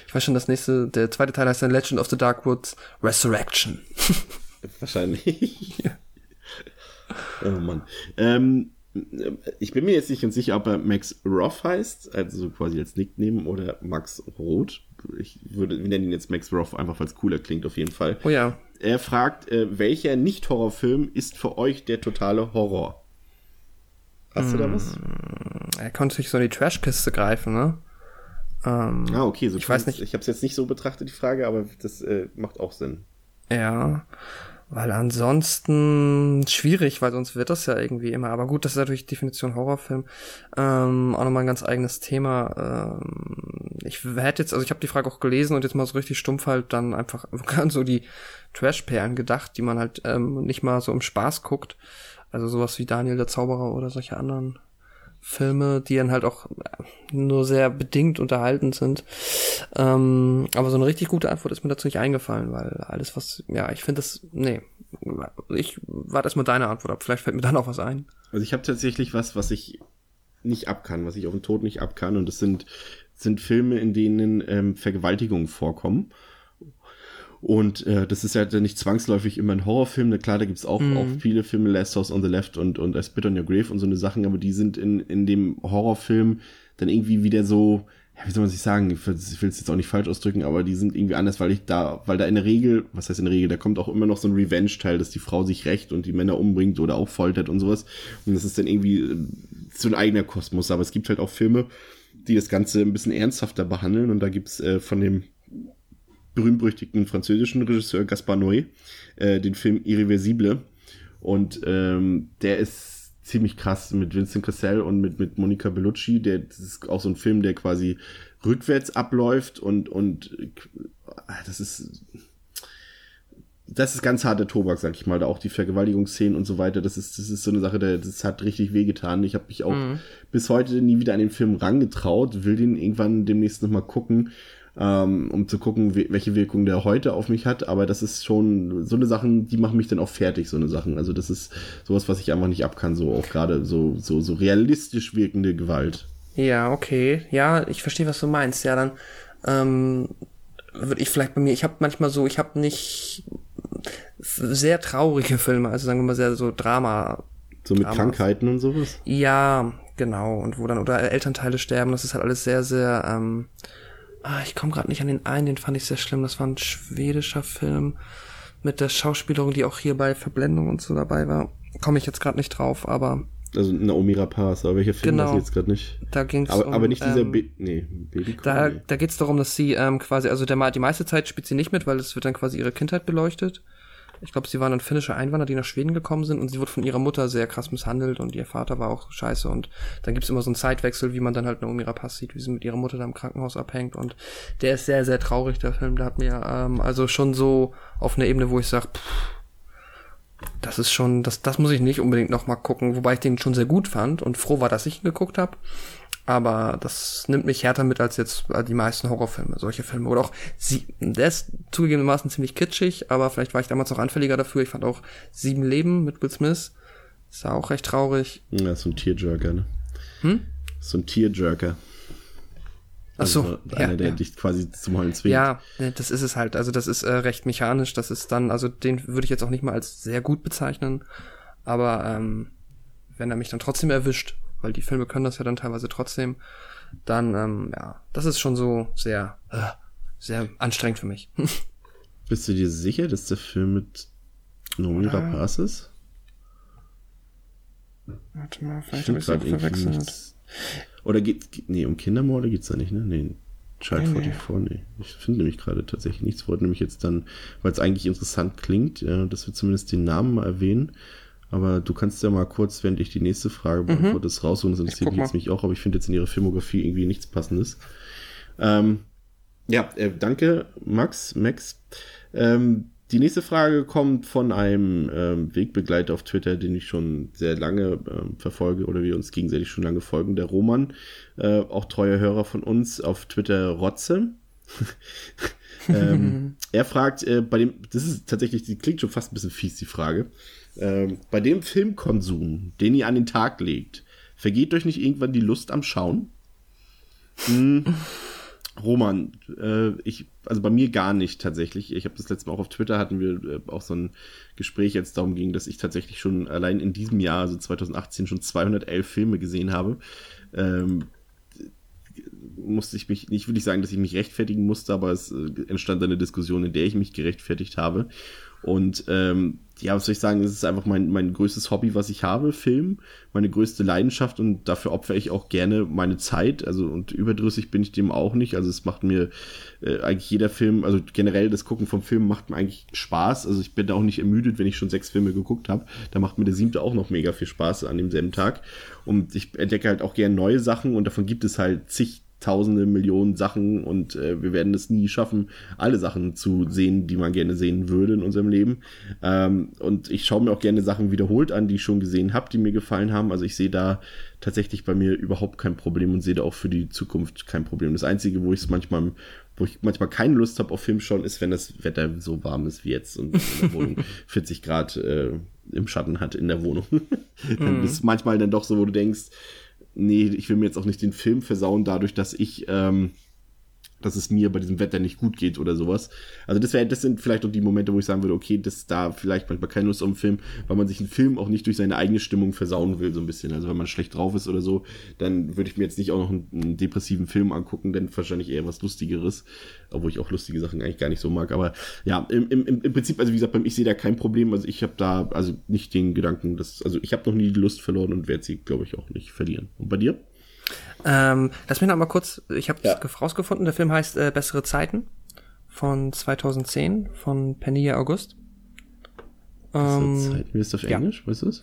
Speaker 2: Ich weiß schon, das nächste, der zweite Teil heißt dann Legend of the Dark Woods Resurrection.
Speaker 1: Wahrscheinlich. Ja. oh Mann. Ähm, ich bin mir jetzt nicht ganz sicher, ob er Max Roth heißt, also quasi als Nickname, oder Max Roth. Ich würde, wir nennen ihn jetzt Max Roth, einfach weil es cooler klingt, auf jeden Fall.
Speaker 2: Oh ja.
Speaker 1: Er fragt, äh, welcher Nicht-Horrorfilm ist für euch der totale Horror? Hast mm, du da was?
Speaker 2: Er konnte sich so in die Trashkiste greifen, ne?
Speaker 1: Ähm, ah, okay, so
Speaker 2: ich weiß nicht.
Speaker 1: Ich habe es jetzt nicht so betrachtet, die Frage, aber das äh, macht auch Sinn.
Speaker 2: Ja. Weil ansonsten schwierig, weil sonst wird das ja irgendwie immer. Aber gut, das ist natürlich Definition Horrorfilm. Ähm, auch nochmal ein ganz eigenes Thema. Ähm, ich hätte jetzt, also ich habe die Frage auch gelesen und jetzt mal so richtig stumpf halt dann einfach ganz so die Trash-Perlen gedacht, die man halt ähm, nicht mal so im Spaß guckt. Also sowas wie Daniel der Zauberer oder solche anderen Filme, die dann halt auch nur sehr bedingt unterhalten sind. Ähm, aber so eine richtig gute Antwort ist mir dazu nicht eingefallen, weil alles, was, ja, ich finde das, nee, ich warte erstmal deine Antwort ab, vielleicht fällt mir dann auch was ein.
Speaker 1: Also ich habe tatsächlich was, was ich nicht ab kann, was ich auf den Tod nicht ab kann und das sind, sind Filme, in denen ähm, Vergewaltigungen vorkommen. Und äh, das ist ja nicht zwangsläufig immer ein Horrorfilm. Na klar, da gibt's auch, mm. auch viele Filme, Last House on the Left und, und I Spit on Your Grave und so eine Sachen, aber die sind in, in dem Horrorfilm dann irgendwie wieder so ja, wie soll man sich sagen, ich will es jetzt auch nicht falsch ausdrücken, aber die sind irgendwie anders, weil ich da, weil da in der Regel, was heißt in der Regel, da kommt auch immer noch so ein Revenge-Teil, dass die Frau sich rächt und die Männer umbringt oder auch foltert und sowas. Und das ist dann irgendwie äh, so ein eigener Kosmos. Aber es gibt halt auch Filme, die das Ganze ein bisschen ernsthafter behandeln. Und da gibt's äh, von dem berühmt-berüchtigten französischen Regisseur Gaspar Noé äh, den Film Irreversible. Und ähm, der ist ziemlich krass mit Vincent Cassell und mit, mit Monica Bellucci. Der, das ist auch so ein Film, der quasi rückwärts abläuft und, und äh, das ist das ist ganz harter Tobak, sag ich mal, da auch die Vergewaltigungsszenen und so weiter, das ist, das ist so eine Sache, der, das hat richtig wehgetan. Ich habe mich auch mhm. bis heute nie wieder an den Film rangetraut, will den irgendwann demnächst nochmal gucken ähm, um zu gucken, welche Wirkung der heute auf mich hat. Aber das ist schon so eine Sachen, die machen mich dann auch fertig, so eine Sachen. Also das ist sowas, was ich einfach nicht ab kann, so auch gerade so, so, so realistisch wirkende Gewalt.
Speaker 2: Ja, okay. Ja, ich verstehe, was du meinst. Ja, dann ähm, würde ich vielleicht bei mir, ich habe manchmal so, ich habe nicht sehr traurige Filme, also sagen wir mal sehr so Drama.
Speaker 1: So mit Dramas. Krankheiten und sowas?
Speaker 2: Ja, genau. Und wo dann, oder Elternteile sterben, das ist halt alles sehr, sehr, ähm, ah, ich komme gerade nicht an den einen, den fand ich sehr schlimm. Das war ein schwedischer Film mit der Schauspielerin, die auch hier bei Verblendung und so dabei war. Komme ich jetzt gerade nicht drauf, aber.
Speaker 1: Also Naomi Rapaz, aber welcher Film genau, weiß ich jetzt gerade nicht.
Speaker 2: Da ging's
Speaker 1: aber,
Speaker 2: um,
Speaker 1: aber nicht dieser ähm, Be nee, Baby
Speaker 2: Da, nee. da geht's darum, dass sie ähm, quasi, also der die meiste Zeit spielt sie nicht mit, weil es wird dann quasi ihre Kindheit beleuchtet. Ich glaube, sie waren dann finnische Einwanderer, die nach Schweden gekommen sind und sie wurde von ihrer Mutter sehr krass misshandelt und ihr Vater war auch scheiße und dann gibt's immer so einen Zeitwechsel, wie man dann halt Naomi Rapaz sieht, wie sie mit ihrer Mutter da im Krankenhaus abhängt und der ist sehr, sehr traurig, der Film. Der hat mir ähm, also schon so auf einer Ebene, wo ich sage, das ist schon, das, das muss ich nicht unbedingt nochmal gucken, wobei ich den schon sehr gut fand und froh war, dass ich ihn geguckt habe aber das nimmt mich härter mit als jetzt die meisten Horrorfilme, solche Filme. Oder auch sie, der ist zugegebenermaßen ziemlich kitschig, aber vielleicht war ich damals auch anfälliger dafür. Ich fand auch Sieben Leben mit Will Smith. Ist ja auch recht traurig.
Speaker 1: Ja, so ein Tearjerker, ne? Hm? So ein Tearjerker.
Speaker 2: Ach so,
Speaker 1: also einer, ja, der ja. dich quasi zum Heulen zwingt.
Speaker 2: Ja, das ist es halt. Also das ist äh, recht mechanisch. Das ist dann, also den würde ich jetzt auch nicht mal als sehr gut bezeichnen. Aber ähm, wenn er mich dann trotzdem erwischt, weil die Filme können das ja dann teilweise trotzdem, dann, ähm, ja, das ist schon so sehr, äh, sehr anstrengend für mich.
Speaker 1: Bist du dir sicher, dass der Film mit Nomi Rapaz ist?
Speaker 2: Warte mal, vielleicht habe ich es verwechselt.
Speaker 1: Oder geht, nee, um Kindermorde geht's da nicht, ne? Nee, Child nee, 44, nee. Ich finde nämlich gerade tatsächlich nichts. Wollte nämlich jetzt dann, weil es eigentlich interessant klingt, ja, dass wir zumindest den Namen mal erwähnen. Aber du kannst ja mal kurz, während ich die nächste Frage mhm. beantworte, mhm. rausholen. Das interessiert mich jetzt mich auch, aber ich finde jetzt in ihrer Filmografie irgendwie nichts Passendes. Ähm, ja, äh, danke, Max, Max. Ähm, die nächste Frage kommt von einem ähm, Wegbegleiter auf Twitter, den ich schon sehr lange ähm, verfolge oder wir uns gegenseitig schon lange folgen, der Roman, äh, auch treuer Hörer von uns auf Twitter Rotze. ähm, er fragt, äh, bei dem, das ist tatsächlich, die klingt schon fast ein bisschen fies, die Frage. Ähm, bei dem Filmkonsum, den ihr an den Tag legt, vergeht euch nicht irgendwann die Lust am Schauen? Hm. Roman, äh, ich, also bei mir gar nicht tatsächlich. Ich habe das letzte Mal auch auf Twitter hatten wir äh, auch so ein Gespräch jetzt darum ging, dass ich tatsächlich schon allein in diesem Jahr, also 2018, schon 211 Filme gesehen habe. Ähm, musste ich mich, nicht würde ich sagen, dass ich mich rechtfertigen musste, aber es äh, entstand eine Diskussion, in der ich mich gerechtfertigt habe. Und ähm, ja, was soll ich sagen, es ist einfach mein, mein größtes Hobby, was ich habe, Film, meine größte Leidenschaft und dafür opfere ich auch gerne meine Zeit. Also und überdrüssig bin ich dem auch nicht. Also es macht mir äh, eigentlich jeder Film, also generell das Gucken vom Film macht mir eigentlich Spaß. Also ich bin da auch nicht ermüdet, wenn ich schon sechs Filme geguckt habe. Da macht mir der siebte auch noch mega viel Spaß an demselben Tag. Und ich entdecke halt auch gerne neue Sachen und davon gibt es halt zig tausende Millionen Sachen und äh, wir werden es nie schaffen, alle Sachen zu sehen, die man gerne sehen würde in unserem Leben. Ähm, und ich schaue mir auch gerne Sachen wiederholt an, die ich schon gesehen habe, die mir gefallen haben. Also ich sehe da tatsächlich bei mir überhaupt kein Problem und sehe da auch für die Zukunft kein Problem. Das Einzige, wo ich es manchmal wo ich manchmal keine Lust habe auf Film schauen, ist, wenn das Wetter so warm ist wie jetzt und in der Wohnung 40 Grad äh, im Schatten hat in der Wohnung. dann mhm. ist manchmal dann doch so, wo du denkst, nee, ich will mir jetzt auch nicht den Film versauen, dadurch, dass ich ähm, dass es mir bei diesem Wetter nicht gut geht oder sowas. Also das wäre, das sind vielleicht auch die Momente, wo ich sagen würde, okay, das ist da vielleicht manchmal keine Lust auf einen Film, weil man sich einen Film auch nicht durch seine eigene Stimmung versauen will, so ein bisschen. Also wenn man schlecht drauf ist oder so, dann würde ich mir jetzt nicht auch noch einen, einen depressiven Film angucken, denn wahrscheinlich eher was Lustigeres, obwohl ich auch lustige Sachen eigentlich gar nicht so mag. Aber ja, im, im, im Prinzip, also wie gesagt, ich sehe da kein Problem. Also ich habe da also nicht den Gedanken, dass, also ich habe noch nie die Lust verloren und werde sie, glaube ich, auch nicht verlieren. Und bei dir?
Speaker 2: Ähm, lass mich noch mal kurz, ich habe ja. rausgefunden, der Film heißt äh, Bessere Zeiten von 2010 von Penny August.
Speaker 1: Ähm, Zeiten, wie ist das auf Englisch? Ja. Weißt du es?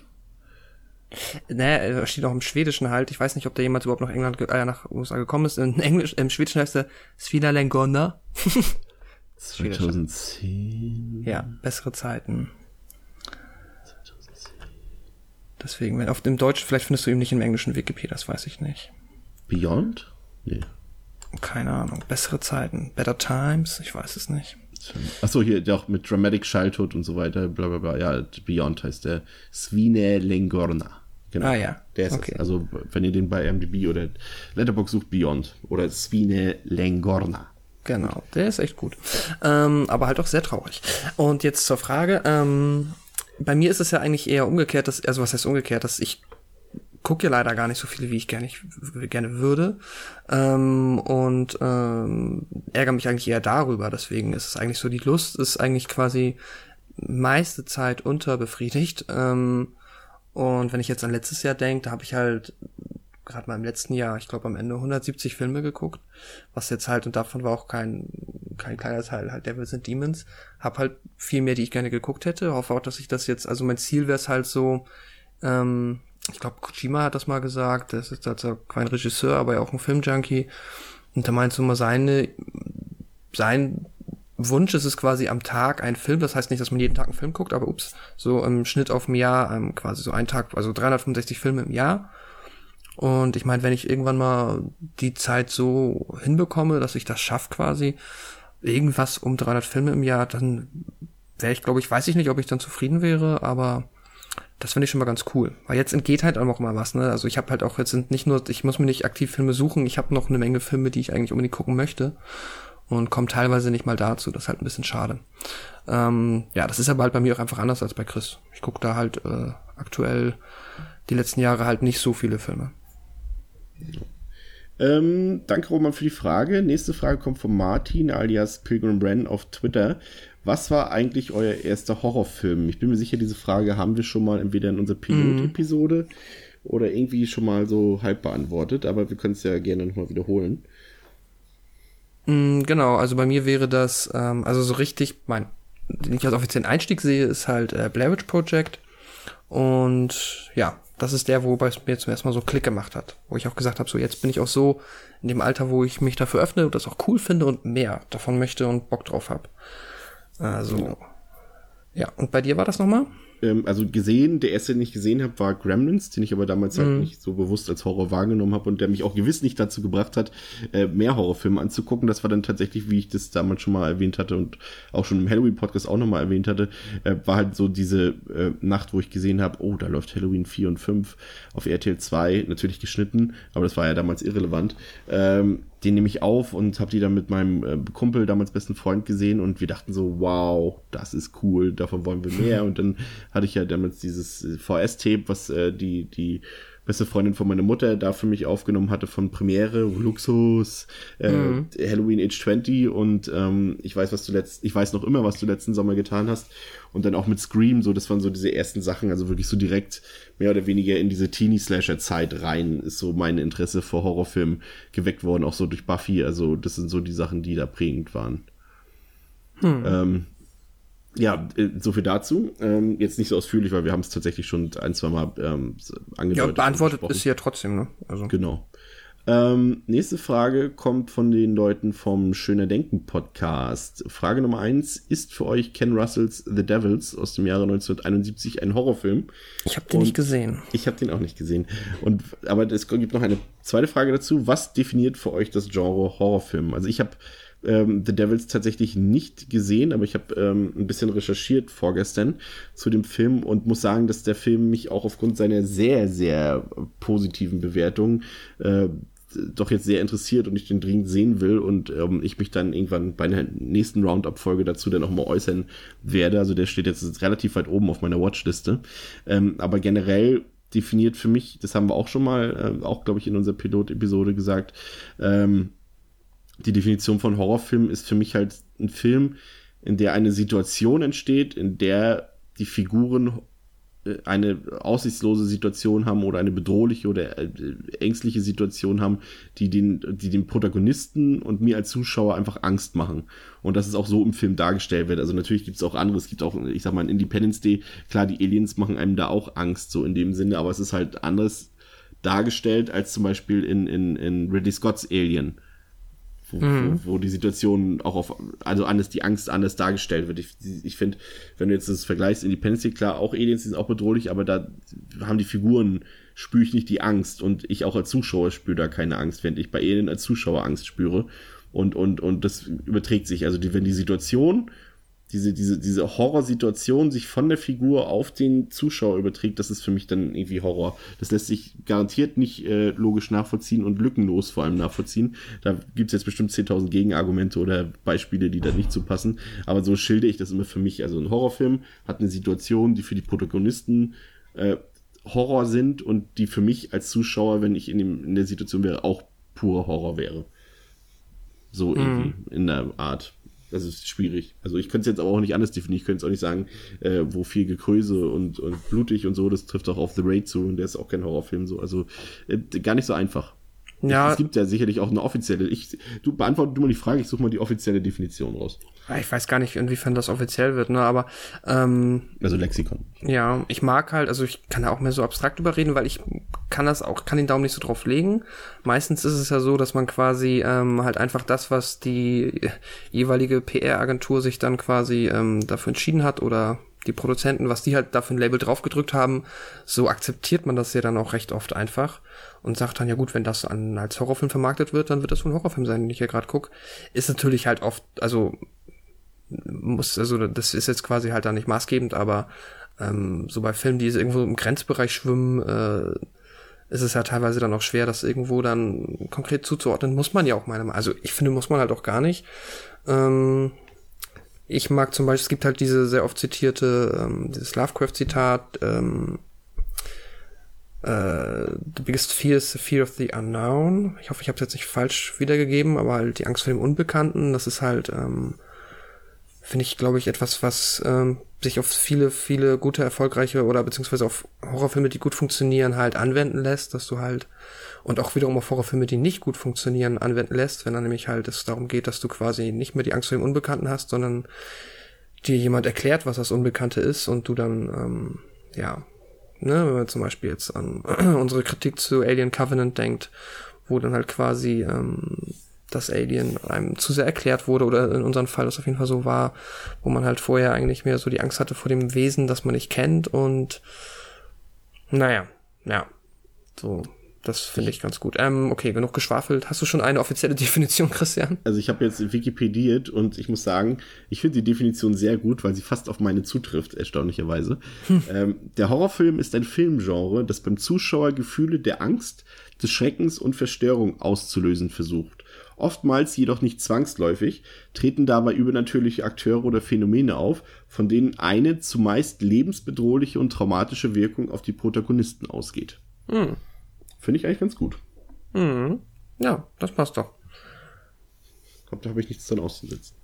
Speaker 2: Naja, steht auch im Schwedischen halt. Ich weiß nicht, ob der jemals überhaupt nach England, äh, nach USA gekommen ist. In Englisch, im Schwedischen heißt er Svina Lengona.
Speaker 1: 2010.
Speaker 2: Ja, bessere Zeiten. 2010. Deswegen, wenn auf dem Deutschen, vielleicht findest du ihn nicht im englischen Wikipedia, das weiß ich nicht.
Speaker 1: Beyond? Nee.
Speaker 2: Keine Ahnung. Bessere Zeiten. Better Times? Ich weiß es nicht.
Speaker 1: Achso, hier auch mit Dramatic Childhood und so weiter, bla bla bla. Ja, Beyond heißt der Svine Lengorna.
Speaker 2: Genau. Ah ja.
Speaker 1: Der ist okay. Also, wenn ihr den bei MDB oder Letterbox sucht, Beyond. Oder Svine Lengorna.
Speaker 2: Genau, der ist echt gut. Ähm, aber halt auch sehr traurig. Und jetzt zur Frage. Ähm, bei mir ist es ja eigentlich eher umgekehrt, dass, also was heißt umgekehrt, dass ich gucke ja leider gar nicht so viele, wie ich gerne, ich, gerne würde. Ähm, und ähm, ärgere mich eigentlich eher darüber. Deswegen ist es eigentlich so, die Lust ist eigentlich quasi meiste Zeit unterbefriedigt. Ähm, und wenn ich jetzt an letztes Jahr denke, da habe ich halt gerade mal im letzten Jahr, ich glaube am Ende 170 Filme geguckt, was jetzt halt, und davon war auch kein, kein kleiner Teil, halt Devils and Demons, hab halt viel mehr, die ich gerne geguckt hätte, hoffe auch, dass ich das jetzt, also mein Ziel wäre es halt so, ähm, ich glaube, Kojima hat das mal gesagt, das ist also kein Regisseur, aber ja auch ein Filmjunkie. Und da meinst du mal seine, sein Wunsch ist es quasi am Tag ein Film, das heißt nicht, dass man jeden Tag einen Film guckt, aber ups, so im Schnitt auf dem Jahr, ähm, quasi so ein Tag, also 365 Filme im Jahr. Und ich meine, wenn ich irgendwann mal die Zeit so hinbekomme, dass ich das schaffe quasi, irgendwas um 300 Filme im Jahr, dann wäre ich, glaube ich, weiß ich nicht, ob ich dann zufrieden wäre, aber das finde ich schon mal ganz cool. Weil jetzt entgeht halt auch mal was, ne? Also ich habe halt auch jetzt nicht nur, ich muss mir nicht aktiv Filme suchen, ich habe noch eine Menge Filme, die ich eigentlich unbedingt gucken möchte. Und komme teilweise nicht mal dazu. Das ist halt ein bisschen schade. Ähm, ja, das ist aber halt bei mir auch einfach anders als bei Chris. Ich gucke da halt äh, aktuell die letzten Jahre halt nicht so viele Filme.
Speaker 1: Ähm, danke, Roman, für die Frage. Nächste Frage kommt von Martin alias Pilgrim Bren auf Twitter. Was war eigentlich euer erster Horrorfilm? Ich bin mir sicher, diese Frage haben wir schon mal entweder in unserer Pilot-Episode mhm. oder irgendwie schon mal so halb beantwortet, aber wir können es ja gerne nochmal wiederholen.
Speaker 2: Mhm, genau, also bei mir wäre das, ähm, also so richtig, mein, den ich als offiziellen Einstieg sehe, ist halt äh, Blair Witch Project. Und ja, das ist der, wobei es mir zum ersten Mal so Klick gemacht hat. Wo ich auch gesagt habe, so jetzt bin ich auch so in dem Alter, wo ich mich dafür öffne und das auch cool finde und mehr davon möchte und Bock drauf habe. Also, genau. ja. Und bei dir war das nochmal?
Speaker 1: ähm, also gesehen, der erste, den ich gesehen habe, war Gremlins, den ich aber damals halt mhm. halt nicht so bewusst als Horror wahrgenommen habe und der mich auch gewiss nicht dazu gebracht hat, äh, mehr Horrorfilme anzugucken. Das war dann tatsächlich, wie ich das damals schon mal erwähnt hatte und auch schon im Halloween-Podcast auch nochmal erwähnt hatte, äh, war halt so diese äh, Nacht, wo ich gesehen habe, oh, da läuft Halloween 4 und 5 auf RTL 2, natürlich geschnitten, aber das war ja damals irrelevant. Ähm, den nehme ich auf und habe die dann mit meinem äh, Kumpel, damals besten Freund, gesehen und wir dachten so, wow, das ist cool, davon wollen wir mehr. Und dann hatte ich ja damals dieses äh, VS-Tape, was äh, die, die beste Freundin von meiner Mutter da für mich aufgenommen hatte von Premiere, Luxus, äh, mhm. Halloween Age 20 und ähm, ich weiß, was du letzt, ich weiß noch immer, was du letzten Sommer getan hast und dann auch mit Scream, so, das waren so diese ersten Sachen, also wirklich so direkt mehr oder weniger in diese Teenie-Slasher-Zeit rein, ist so mein Interesse vor Horrorfilmen geweckt worden, auch so durch Buffy, also das sind so die Sachen, die da prägend waren. Hm. Ähm, ja, äh, so viel dazu. Ähm, jetzt nicht so ausführlich, weil wir haben es tatsächlich schon ein, zwei Mal ähm, angedeutet.
Speaker 2: Ja, beantwortet ist ja trotzdem, ne?
Speaker 1: Also. Genau. Ähm, nächste Frage kommt von den Leuten vom Schöner Denken Podcast. Frage Nummer eins: Ist für euch Ken Russells The Devils aus dem Jahre 1971 ein Horrorfilm?
Speaker 2: Ich habe den Und nicht gesehen.
Speaker 1: Ich habe den auch nicht gesehen. Und aber es gibt noch eine zweite Frage dazu: Was definiert für euch das Genre Horrorfilm? Also ich habe ähm, The Devils tatsächlich nicht gesehen, aber ich habe ähm, ein bisschen recherchiert vorgestern zu dem Film und muss sagen, dass der Film mich auch aufgrund seiner sehr, sehr positiven Bewertungen äh, doch jetzt sehr interessiert und ich den dringend sehen will und ähm, ich mich dann irgendwann bei einer nächsten Roundup-Folge dazu dann auch mal äußern werde. Also der steht jetzt relativ weit oben auf meiner Watchliste. Ähm, aber generell definiert für mich, das haben wir auch schon mal, äh, auch glaube ich in unserer Pilot-Episode gesagt, ähm, die Definition von Horrorfilm ist für mich halt ein Film, in der eine Situation entsteht, in der die Figuren äh, eine aussichtslose Situation haben oder eine bedrohliche oder äh, ängstliche Situation haben, die den, die den Protagonisten und mir als Zuschauer einfach Angst machen. Und dass es auch so im Film dargestellt wird. Also natürlich gibt es auch andere, es gibt auch, ich sag mal, in Independence Day, klar, die Aliens machen einem da auch Angst, so in dem Sinne, aber es ist halt anders dargestellt als zum Beispiel in, in, in Ridley Scott's Alien wo, mhm. wo, wo, die Situation auch auf, also anders, die Angst anders dargestellt wird. Ich, ich finde, wenn du jetzt das vergleichst, Independence Day, klar, auch Aliens die sind auch bedrohlich, aber da haben die Figuren, spüre ich nicht die Angst und ich auch als Zuschauer spüre da keine Angst, während ich bei Alien als Zuschauer Angst spüre. Und, und, und das überträgt sich. Also die, wenn die Situation diese, diese, diese Horrorsituation sich von der Figur auf den Zuschauer überträgt, das ist für mich dann irgendwie Horror. Das lässt sich garantiert nicht äh, logisch nachvollziehen und lückenlos vor allem nachvollziehen. Da gibt's jetzt bestimmt 10.000 Gegenargumente oder Beispiele, die da nicht zu passen. Aber so schilde ich das immer für mich. Also ein Horrorfilm hat eine Situation, die für die Protagonisten äh, Horror sind und die für mich als Zuschauer, wenn ich in, dem, in der Situation wäre, auch pure Horror wäre. So irgendwie mm. in der Art. Das ist schwierig. Also ich könnte es jetzt aber auch nicht anders definieren. Ich könnte es auch nicht sagen, äh, wo viel Gekröse und, und blutig und so. Das trifft auch auf The Raid zu und der ist auch kein Horrorfilm so. Also äh, gar nicht so einfach. Ja. Es gibt ja sicherlich auch eine offizielle. Ich, du beantworte du mal die Frage, ich suche mal die offizielle Definition raus.
Speaker 2: Ich weiß gar nicht, inwiefern das offiziell wird, ne? Aber ähm,
Speaker 1: also Lexikon.
Speaker 2: Ja, ich mag halt, also ich kann da auch mehr so abstrakt überreden, weil ich kann das auch, kann den Daumen nicht so drauf legen. Meistens ist es ja so, dass man quasi ähm, halt einfach das, was die jeweilige PR-Agentur sich dann quasi ähm, dafür entschieden hat oder die Produzenten, was die halt dafür ein Label draufgedrückt haben, so akzeptiert man das ja dann auch recht oft einfach und sagt dann, ja gut, wenn das an, als Horrorfilm vermarktet wird, dann wird das wohl ein Horrorfilm sein, den ich hier gerade guck. Ist natürlich halt oft, also muss, also das ist jetzt quasi halt da nicht maßgebend, aber ähm, so bei Filmen, die irgendwo im Grenzbereich schwimmen, äh, ist es ja teilweise dann auch schwer, das irgendwo dann konkret zuzuordnen. Muss man ja auch meiner Meinung Also ich finde, muss man halt auch gar nicht. Ähm, ich mag zum Beispiel, es gibt halt diese sehr oft zitierte, ähm, dieses Lovecraft-Zitat, ähm, äh, The biggest fear is the fear of the unknown. Ich hoffe, ich habe es jetzt nicht falsch wiedergegeben, aber halt die Angst vor dem Unbekannten, das ist halt, ähm, finde ich, glaube ich, etwas, was ähm, sich auf viele, viele gute, erfolgreiche oder beziehungsweise auf Horrorfilme, die gut funktionieren, halt anwenden lässt, dass du halt und auch wiederum auf Horrorfilme, die nicht gut funktionieren, anwenden lässt, wenn dann nämlich halt es darum geht, dass du quasi nicht mehr die Angst vor dem Unbekannten hast, sondern dir jemand erklärt, was das Unbekannte ist und du dann, ähm, ja, ne, wenn man zum Beispiel jetzt an unsere Kritik zu Alien Covenant denkt, wo dann halt quasi ähm, das Alien einem zu sehr erklärt wurde oder in unserem Fall das auf jeden Fall so war, wo man halt vorher eigentlich mehr so die Angst hatte vor dem Wesen, das man nicht kennt und naja, ja, so das finde ich ganz gut. Ähm, okay, genug geschwafelt. Hast du schon eine offizielle Definition, Christian?
Speaker 1: Also ich habe jetzt Wikipediert und ich muss sagen, ich finde die Definition sehr gut, weil sie fast auf meine zutrifft, erstaunlicherweise. Hm. Ähm, der Horrorfilm ist ein Filmgenre, das beim Zuschauer Gefühle der Angst, des Schreckens und Verstörung auszulösen versucht. Oftmals jedoch nicht zwangsläufig, treten dabei übernatürliche Akteure oder Phänomene auf, von denen eine zumeist lebensbedrohliche und traumatische Wirkung auf die Protagonisten ausgeht. Hm. Finde ich eigentlich ganz gut.
Speaker 2: Mhm. Ja, das passt doch.
Speaker 1: Ich glaube, da habe ich nichts dran auszusetzen.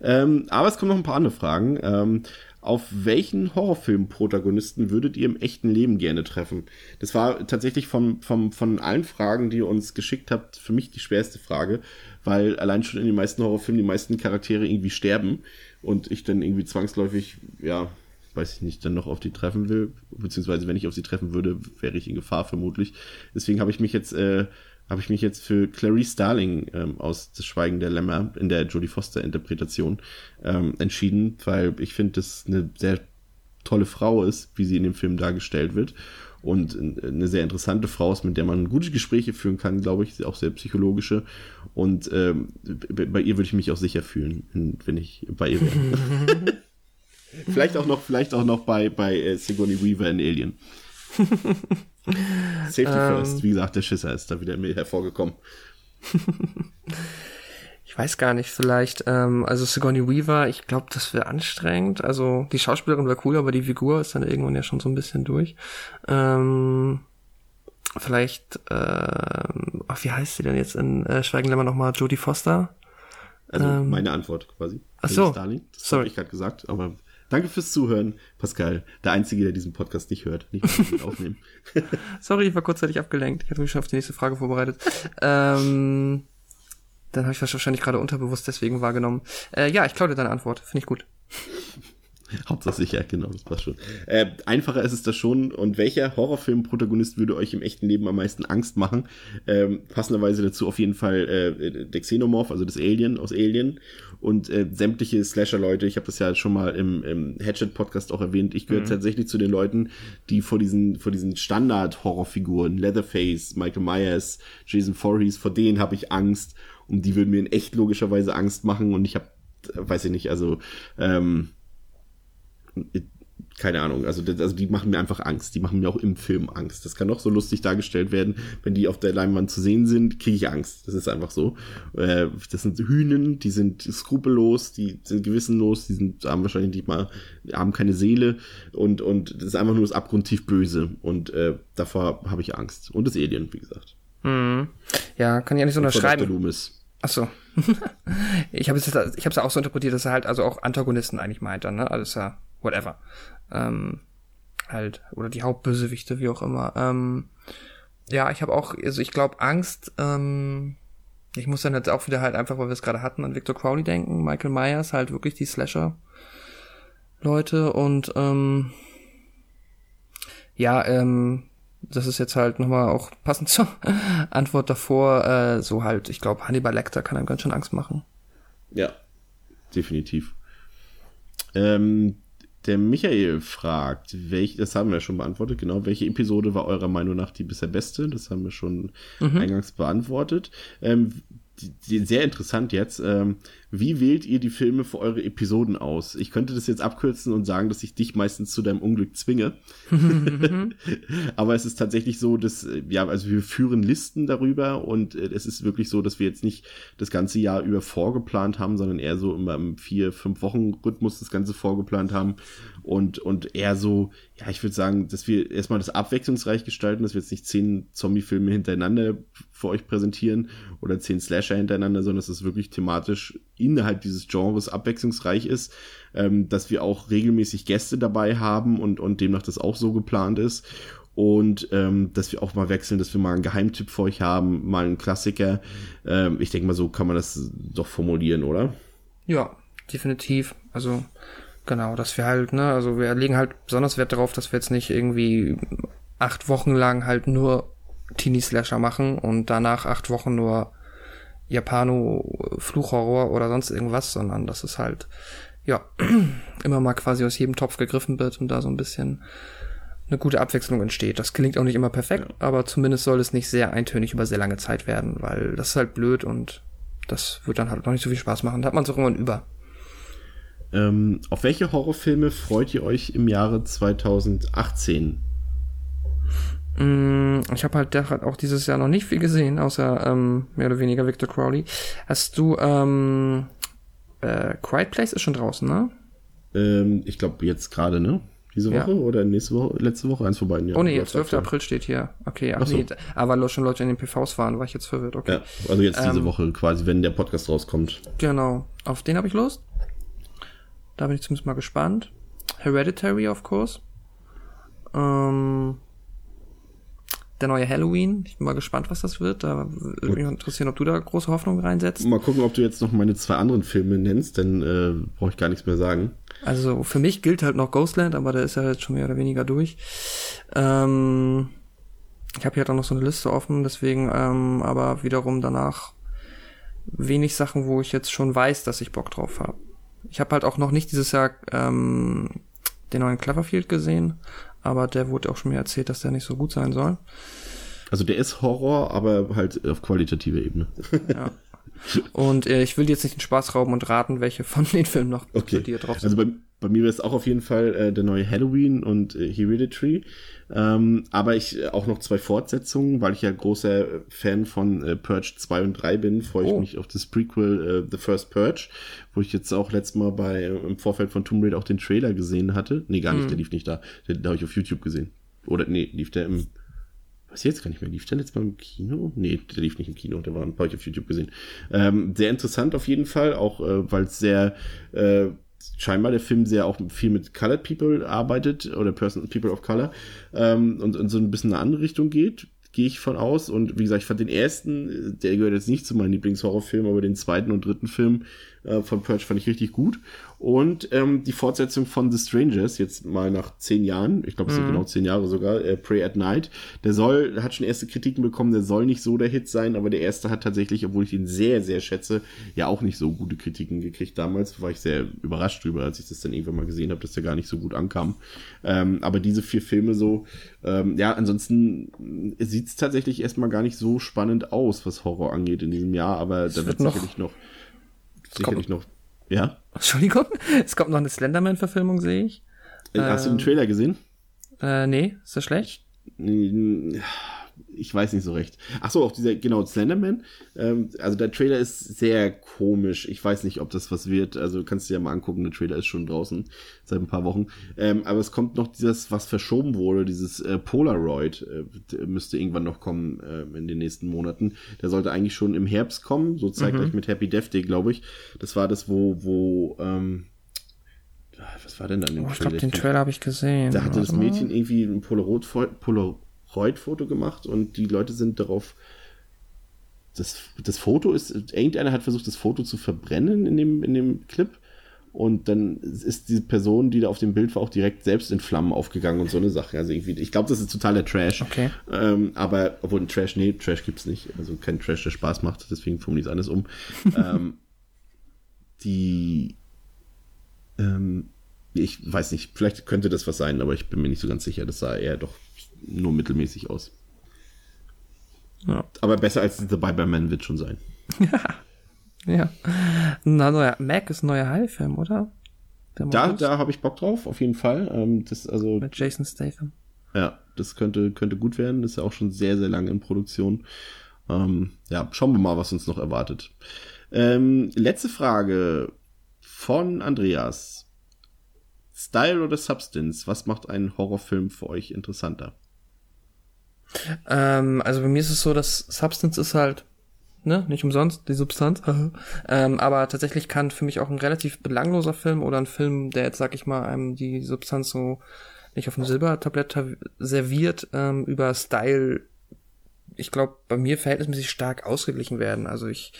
Speaker 1: Ähm, aber es kommen noch ein paar andere Fragen. Ähm, auf welchen Horrorfilm-Protagonisten würdet ihr im echten Leben gerne treffen? Das war tatsächlich vom, vom, von allen Fragen, die ihr uns geschickt habt, für mich die schwerste Frage, weil allein schon in den meisten Horrorfilmen die meisten Charaktere irgendwie sterben und ich dann irgendwie zwangsläufig, ja, weiß ich nicht, dann noch auf die treffen will, beziehungsweise wenn ich auf sie treffen würde, wäre ich in Gefahr vermutlich. Deswegen habe ich mich jetzt, äh, habe ich mich jetzt für Clarice Starling ähm, aus Das Schweigen der Lämmer in der Jodie Foster Interpretation ähm, entschieden, weil ich finde, das eine sehr tolle Frau ist, wie sie in dem Film dargestellt wird und eine sehr interessante Frau ist, mit der man gute Gespräche führen kann, glaube ich, auch sehr psychologische. Und ähm, bei ihr würde ich mich auch sicher fühlen, wenn ich bei ihr wäre. vielleicht auch noch, vielleicht auch noch bei, bei äh, Sigourney Weaver in Alien. Safety ähm, first. Wie gesagt, der Schisser ist da wieder mir hervorgekommen.
Speaker 2: ich weiß gar nicht, vielleicht, ähm, also Sigourney Weaver, ich glaube, das wäre anstrengend. Also die Schauspielerin wäre cool, aber die Figur ist dann irgendwann ja schon so ein bisschen durch. Ähm, vielleicht, äh, ach, wie heißt sie denn jetzt in äh, Schweigenlämmer nochmal? Jodie Foster?
Speaker 1: Also ähm, meine Antwort quasi.
Speaker 2: Ach so.
Speaker 1: Starling. Das habe ich gerade gesagt, aber danke fürs Zuhören, Pascal. Der Einzige, der diesen Podcast nicht hört, nicht mehr aufnehmen.
Speaker 2: Sorry, ich war kurzzeitig abgelenkt. Ich hatte mich schon auf die nächste Frage vorbereitet. ähm, dann habe ich das wahrscheinlich gerade unterbewusst deswegen wahrgenommen. Äh, ja, ich klaue dir deine Antwort. Finde ich gut.
Speaker 1: Hauptsache sicher, genau, das passt schon. Äh, einfacher ist es das schon. Und welcher Horrorfilm-Protagonist würde euch im echten Leben am meisten Angst machen? Ähm, passenderweise dazu auf jeden Fall äh, der Xenomorph, also das Alien aus Alien. Und äh, sämtliche Slasher-Leute, ich habe das ja schon mal im, im Hatchet-Podcast auch erwähnt, ich gehöre mhm. tatsächlich zu den Leuten, die vor diesen, vor diesen Standard-Horrorfiguren, Leatherface, Michael Myers, Jason Voorhees, vor denen habe ich Angst. Und die würden mir in echt logischerweise Angst machen. Und ich habe, weiß ich nicht, also ähm, keine Ahnung, also, also die machen mir einfach Angst. Die machen mir auch im Film Angst. Das kann doch so lustig dargestellt werden. Wenn die auf der Leinwand zu sehen sind, kriege ich Angst. Das ist einfach so. Äh, das sind Hühnen, die sind skrupellos, die sind gewissenlos, die sind, haben wahrscheinlich nicht mal, haben keine Seele und, und das ist einfach nur das abgrundtief Böse. Und äh, davor habe ich Angst. Und das Alien, wie gesagt.
Speaker 2: Hm. Ja, kann ich ja nicht so unterschreiben. Ach so. ich habe es ich habe es auch so interpretiert, dass er halt also auch Antagonisten eigentlich meint dann, ne? Alles ja whatever. Ähm, halt, oder die Hauptbösewichte, wie auch immer. Ähm, ja, ich habe auch, also ich glaube, Angst, ähm, ich muss dann jetzt auch wieder halt einfach, weil wir es gerade hatten, an Victor Crowley denken, Michael Myers, halt wirklich die Slasher-Leute und ähm, ja, ähm, das ist jetzt halt nochmal auch passend zur Antwort davor, äh, so halt, ich glaube, Hannibal Lecter kann einem ganz schön Angst machen.
Speaker 1: Ja, definitiv. Ähm, der Michael fragt, welch, das haben wir schon beantwortet, genau, welche Episode war eurer Meinung nach die bisher beste? Das haben wir schon mhm. eingangs beantwortet. Ähm, die, die, sehr interessant jetzt. Ähm, wie wählt ihr die Filme für eure Episoden aus? Ich könnte das jetzt abkürzen und sagen, dass ich dich meistens zu deinem Unglück zwinge. Aber es ist tatsächlich so, dass, äh, ja, also wir führen Listen darüber und äh, es ist wirklich so, dass wir jetzt nicht das ganze Jahr über vorgeplant haben, sondern eher so immer im vier, fünf Wochen Rhythmus das Ganze vorgeplant haben und, und eher so, ja, ich würde sagen, dass wir erstmal das abwechslungsreich gestalten, dass wir jetzt nicht zehn Zombie-Filme hintereinander für euch präsentieren oder zehn Slasher hintereinander, sondern dass es wirklich thematisch innerhalb dieses Genres abwechslungsreich ist, ähm, dass wir auch regelmäßig Gäste dabei haben und, und demnach das auch so geplant ist. Und ähm, dass wir auch mal wechseln, dass wir mal einen Geheimtipp für euch haben, mal einen Klassiker. Ähm, ich denke mal, so kann man das doch formulieren, oder?
Speaker 2: Ja, definitiv. Also genau, dass wir halt, ne, also wir legen halt besonders Wert darauf, dass wir jetzt nicht irgendwie acht Wochen lang halt nur Teenie-Slasher machen und danach acht Wochen nur Japano-Fluchhorror oder sonst irgendwas, sondern dass es halt, ja, immer mal quasi aus jedem Topf gegriffen wird und da so ein bisschen eine gute Abwechslung entsteht. Das klingt auch nicht immer perfekt, ja. aber zumindest soll es nicht sehr eintönig über sehr lange Zeit werden, weil das ist halt blöd und das wird dann halt noch nicht so viel Spaß machen. Da hat man es auch irgendwann über.
Speaker 1: Ähm, auf welche Horrorfilme freut ihr euch im Jahre 2018?
Speaker 2: Mm, ich habe halt auch dieses Jahr noch nicht viel gesehen, außer ähm, mehr oder weniger Victor Crowley. Hast du ähm, äh, Quiet Place ist schon draußen, ne?
Speaker 1: Ähm, ich glaube jetzt gerade, ne? Diese Woche ja. oder nächste Woche, letzte Woche, eins vorbei.
Speaker 2: Ja, oh nee, 12. April steht hier. Okay, ach, ach so. nee, aber schon Leute in den PVs waren, war ich jetzt verwirrt, okay. Ja,
Speaker 1: also jetzt diese ähm, Woche quasi, wenn der Podcast rauskommt.
Speaker 2: Genau, auf den habe ich Lust. Da bin ich zumindest mal gespannt. Hereditary, of course. Ähm, der neue Halloween. Ich bin mal gespannt, was das wird. Da würde mich interessieren, ob du da große Hoffnung reinsetzt.
Speaker 1: Mal gucken, ob du jetzt noch meine zwei anderen Filme nennst, denn äh, brauche ich gar nichts mehr sagen.
Speaker 2: Also für mich gilt halt noch Ghostland, aber der ist ja jetzt schon mehr oder weniger durch. Ähm, ich habe hier dann noch so eine Liste offen, deswegen ähm, aber wiederum danach wenig Sachen, wo ich jetzt schon weiß, dass ich Bock drauf habe. Ich habe halt auch noch nicht dieses Jahr ähm, den neuen Cleverfield gesehen, aber der wurde auch schon mir erzählt, dass der nicht so gut sein soll.
Speaker 1: Also der ist Horror, aber halt auf qualitativer Ebene.
Speaker 2: Ja. Und äh, ich will jetzt nicht den Spaß rauben und raten, welche von den Filmen noch
Speaker 1: okay. dir drauf sind. Also bei, bei mir wäre es auch auf jeden Fall äh, der neue Halloween und äh, Hereditary. Ähm, aber ich äh, auch noch zwei Fortsetzungen, weil ich ja großer Fan von äh, Purge 2 und 3 bin, freue ich oh. mich auf das Prequel äh, The First Purge, wo ich jetzt auch letztes Mal bei äh, im Vorfeld von Tomb Raider auch den Trailer gesehen hatte. Nee, gar nicht, hm. der lief nicht da. Den, den habe ich auf YouTube gesehen. Oder nee, lief der im was jetzt gar nicht mehr, lief der jetzt mal im Kino? Nee, der lief nicht im Kino, der war, habe ich auf YouTube gesehen. Ähm, sehr interessant auf jeden Fall, auch äh, weil es sehr äh, scheinbar der Film sehr auch viel mit Colored People arbeitet oder Person, People of Color ähm, und, und so ein bisschen in eine andere Richtung geht, gehe ich von aus. Und wie gesagt, ich fand den ersten, der gehört jetzt nicht zu meinen Lieblingshorrorfilmen, aber den zweiten und dritten Film äh, von Purge fand ich richtig gut. Und ähm, die Fortsetzung von The Strangers, jetzt mal nach zehn Jahren, ich glaube, es sind mhm. genau zehn Jahre sogar, äh, Pray at Night, der soll, hat schon erste Kritiken bekommen, der soll nicht so der Hit sein, aber der erste hat tatsächlich, obwohl ich ihn sehr, sehr schätze, ja auch nicht so gute Kritiken gekriegt damals. War ich sehr überrascht drüber, als ich das dann irgendwann mal gesehen habe, dass der gar nicht so gut ankam. Ähm, aber diese vier Filme so, ähm, ja, ansonsten sieht es tatsächlich erstmal gar nicht so spannend aus, was Horror angeht in diesem Jahr, aber da wird sicherlich noch, sicherlich noch ja.
Speaker 2: Entschuldigung, es kommt noch eine Slenderman-Verfilmung, sehe ich.
Speaker 1: Hast ähm, du den Trailer gesehen?
Speaker 2: Äh, nee, ist das schlecht?
Speaker 1: Ich weiß nicht so recht. Ach so, auch dieser, genau, Slenderman. Ähm, also der Trailer ist sehr komisch. Ich weiß nicht, ob das was wird. Also kannst du dir ja mal angucken. Der Trailer ist schon draußen seit ein paar Wochen. Ähm, aber es kommt noch dieses, was verschoben wurde, dieses äh, Polaroid äh, müsste irgendwann noch kommen äh, in den nächsten Monaten. Der sollte eigentlich schon im Herbst kommen, so zeitgleich mhm. mit Happy Death Day, glaube ich. Das war das, wo, wo, ähm, was war denn da in
Speaker 2: dem oh, Trailer? Ich glaube, den Trailer habe ich gesehen.
Speaker 1: Da hatte das Mädchen irgendwie ein Polaroid, Polaroid Freud-Foto gemacht und die Leute sind darauf. Das, das Foto ist, irgendeiner hat versucht, das Foto zu verbrennen in dem, in dem Clip. Und dann ist diese Person, die da auf dem Bild war, auch direkt selbst in Flammen aufgegangen und so eine Sache. Also irgendwie, ich glaube, das ist totaler Trash.
Speaker 2: Okay.
Speaker 1: Ähm, aber, obwohl ein Trash, nee, Trash gibt's nicht. Also kein Trash, der Spaß macht, deswegen formuliere ich alles um. ähm, die, ähm, ich weiß nicht, vielleicht könnte das was sein, aber ich bin mir nicht so ganz sicher. Das sah eher doch nur mittelmäßig aus. Ja. Aber besser als The Biberman wird schon sein.
Speaker 2: ja. ja. Na, neuer Mac ist ein neuer High-Film, oder?
Speaker 1: Da, da habe ich Bock drauf, auf jeden Fall. Ähm, das, also,
Speaker 2: Mit Jason Statham.
Speaker 1: Ja, das könnte, könnte gut werden. Das ist ja auch schon sehr, sehr lange in Produktion. Ähm, ja, schauen wir mal, was uns noch erwartet. Ähm, letzte Frage von Andreas. Style oder Substance? Was macht einen Horrorfilm für euch interessanter?
Speaker 2: Ähm, also bei mir ist es so, dass Substance ist halt, ne, nicht umsonst, die Substanz. ähm, aber tatsächlich kann für mich auch ein relativ belangloser Film oder ein Film, der jetzt, sag ich mal, einem die Substanz so nicht auf dem Silbertablett serviert, ähm, über Style, ich glaube, bei mir verhältnismäßig stark ausgeglichen werden. Also ich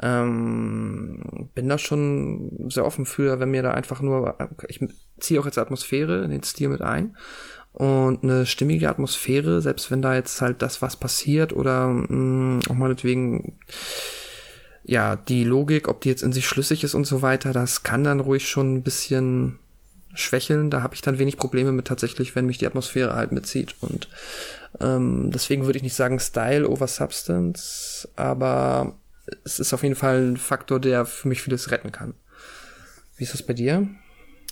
Speaker 2: ähm, bin da schon sehr offen für, wenn mir da einfach nur, ich ziehe auch jetzt Atmosphäre in den Stil mit ein und eine stimmige Atmosphäre, selbst wenn da jetzt halt das was passiert oder mh, mm, auch meinetwegen ja, die Logik, ob die jetzt in sich schlüssig ist und so weiter, das kann dann ruhig schon ein bisschen schwächeln. Da habe ich dann wenig Probleme mit tatsächlich, wenn mich die Atmosphäre halt mitzieht. Und ähm, deswegen würde ich nicht sagen Style over Substance, aber es ist auf jeden Fall ein Faktor, der für mich vieles retten kann. Wie ist das bei dir?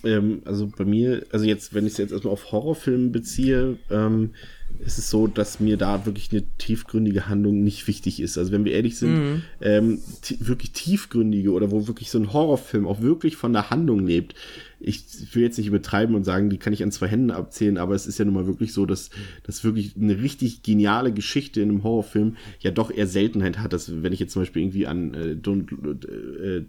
Speaker 1: Ähm, also bei mir, also jetzt, wenn ich es jetzt erstmal auf Horrorfilme beziehe, ähm, ist es so, dass mir da wirklich eine tiefgründige Handlung nicht wichtig ist. Also wenn wir ehrlich sind, mhm. ähm, wirklich tiefgründige oder wo wirklich so ein Horrorfilm auch wirklich von der Handlung lebt. Ich will jetzt nicht übertreiben und sagen, die kann ich an zwei Händen abzählen, aber es ist ja nun mal wirklich so, dass, dass wirklich eine richtig geniale Geschichte in einem Horrorfilm ja doch eher Seltenheit hat. Dass, wenn ich jetzt zum Beispiel irgendwie an äh, Don't, äh,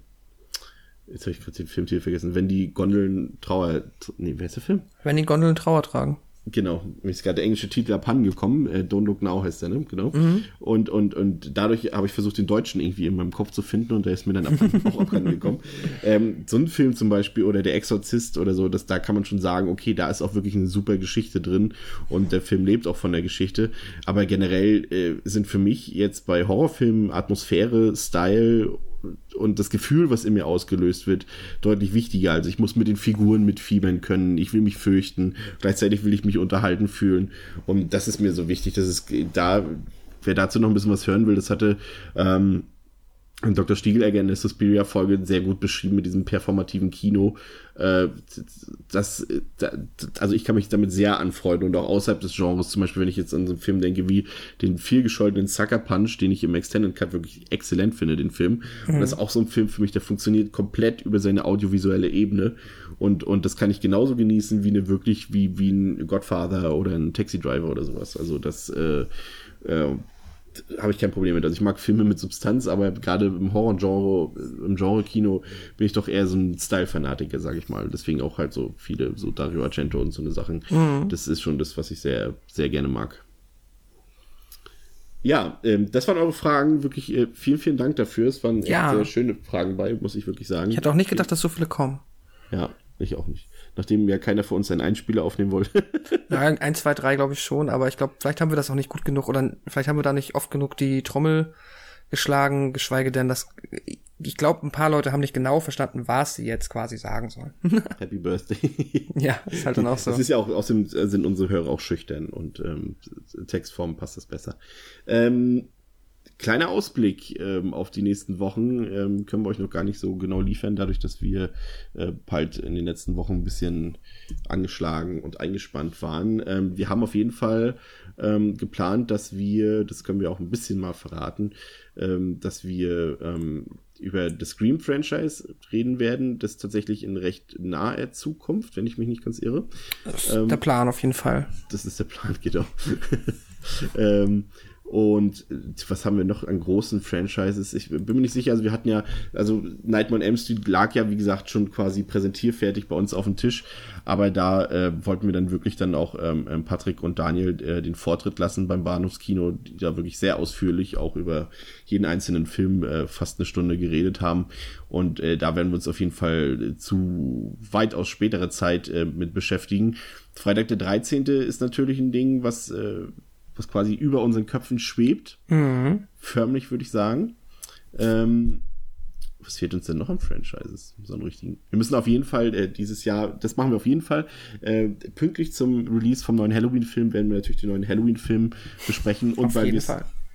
Speaker 1: Jetzt habe ich gerade den Filmtitel vergessen. Wenn die Gondeln Trauer. Nee, wer ist der Film?
Speaker 2: Wenn die Gondeln Trauer tragen.
Speaker 1: Genau, mir ist gerade der englische Titel abhanden gekommen. Äh, Don't Look Now heißt der, ne? Genau. Mhm. Und, und, und dadurch habe ich versucht, den Deutschen irgendwie in meinem Kopf zu finden und der ist mir dann abhanden, auch abhanden gekommen. Ähm, so ein Film zum Beispiel oder Der Exorzist oder so, das, da kann man schon sagen, okay, da ist auch wirklich eine super Geschichte drin und der Film lebt auch von der Geschichte. Aber generell äh, sind für mich jetzt bei Horrorfilmen Atmosphäre, Style und das Gefühl, was in mir ausgelöst wird, deutlich wichtiger. Also ich muss mit den Figuren mitfiebern können, ich will mich fürchten, gleichzeitig will ich mich unterhalten fühlen. Und das ist mir so wichtig, dass es da, wer dazu noch ein bisschen was hören will, das hatte ähm, Dr. Stiegelegger in der Suspiria-Folge sehr gut beschrieben mit diesem performativen Kino. Äh, das, also ich kann mich damit sehr anfreunden und auch außerhalb des Genres, zum Beispiel, wenn ich jetzt an so einen Film denke wie den vielgescholtenen Sucker Punch, den ich im Extended Cut wirklich exzellent finde, den Film. Mhm. Und das ist auch so ein Film für mich, der funktioniert komplett über seine audiovisuelle Ebene. Und, und das kann ich genauso genießen wie eine wirklich, wie, wie ein Godfather oder ein Taxi Driver oder sowas. Also das, äh, äh, habe ich kein Problem mit. Also ich mag Filme mit Substanz, aber gerade im Horror-Genre, im Genre-Kino bin ich doch eher so ein Style-Fanatiker, sage ich mal. Deswegen auch halt so viele, so Dario Argento und so eine Sachen. Mhm. Das ist schon das, was ich sehr, sehr gerne mag. Ja, ähm, das waren eure Fragen. Wirklich äh, vielen, vielen Dank dafür. Es waren ja. sehr schöne Fragen bei, muss ich wirklich sagen.
Speaker 2: Ich hätte auch nicht gedacht, dass so viele kommen.
Speaker 1: Ja, ich auch nicht nachdem ja keiner von uns seinen Einspieler aufnehmen wollte.
Speaker 2: ja, ein, zwei, drei glaube ich schon, aber ich glaube, vielleicht haben wir das auch nicht gut genug oder vielleicht haben wir da nicht oft genug die Trommel geschlagen, geschweige denn, dass ich glaube, ein paar Leute haben nicht genau verstanden, was sie jetzt quasi sagen sollen.
Speaker 1: Happy Birthday.
Speaker 2: ja, ist halt dann auch so.
Speaker 1: Das ist ja auch, außerdem sind unsere Hörer auch schüchtern und ähm, Textform passt das besser. Ähm, kleiner Ausblick ähm, auf die nächsten Wochen ähm, können wir euch noch gar nicht so genau liefern, dadurch, dass wir äh, bald in den letzten Wochen ein bisschen angeschlagen und eingespannt waren. Ähm, wir haben auf jeden Fall ähm, geplant, dass wir, das können wir auch ein bisschen mal verraten, ähm, dass wir ähm, über das Scream-Franchise reden werden, das tatsächlich in recht naher Zukunft, wenn ich mich nicht ganz irre.
Speaker 2: Das ist der Plan auf jeden Fall.
Speaker 1: Das ist der Plan, genau. ähm, und äh, was haben wir noch an großen Franchises? Ich bin mir nicht sicher. Also wir hatten ja, also Nightmare on Elm Street lag ja, wie gesagt, schon quasi präsentierfertig bei uns auf dem Tisch. Aber da äh, wollten wir dann wirklich dann auch ähm, ähm Patrick und Daniel äh, den Vortritt lassen beim Bahnhofskino, die da wirklich sehr ausführlich auch über jeden einzelnen Film äh, fast eine Stunde geredet haben. Und äh, da werden wir uns auf jeden Fall zu weitaus späterer Zeit äh, mit beschäftigen. Freitag der 13. ist natürlich ein Ding, was äh, was quasi über unseren Köpfen schwebt. Mhm. Förmlich, würde ich sagen. Ähm, was fehlt uns denn noch an Franchises? So einen richtigen. Wir müssen auf jeden Fall äh, dieses Jahr, das machen wir auf jeden Fall. Äh, pünktlich zum Release vom neuen Halloween-Film werden wir natürlich den neuen Halloween-Film besprechen. Und auf weil wir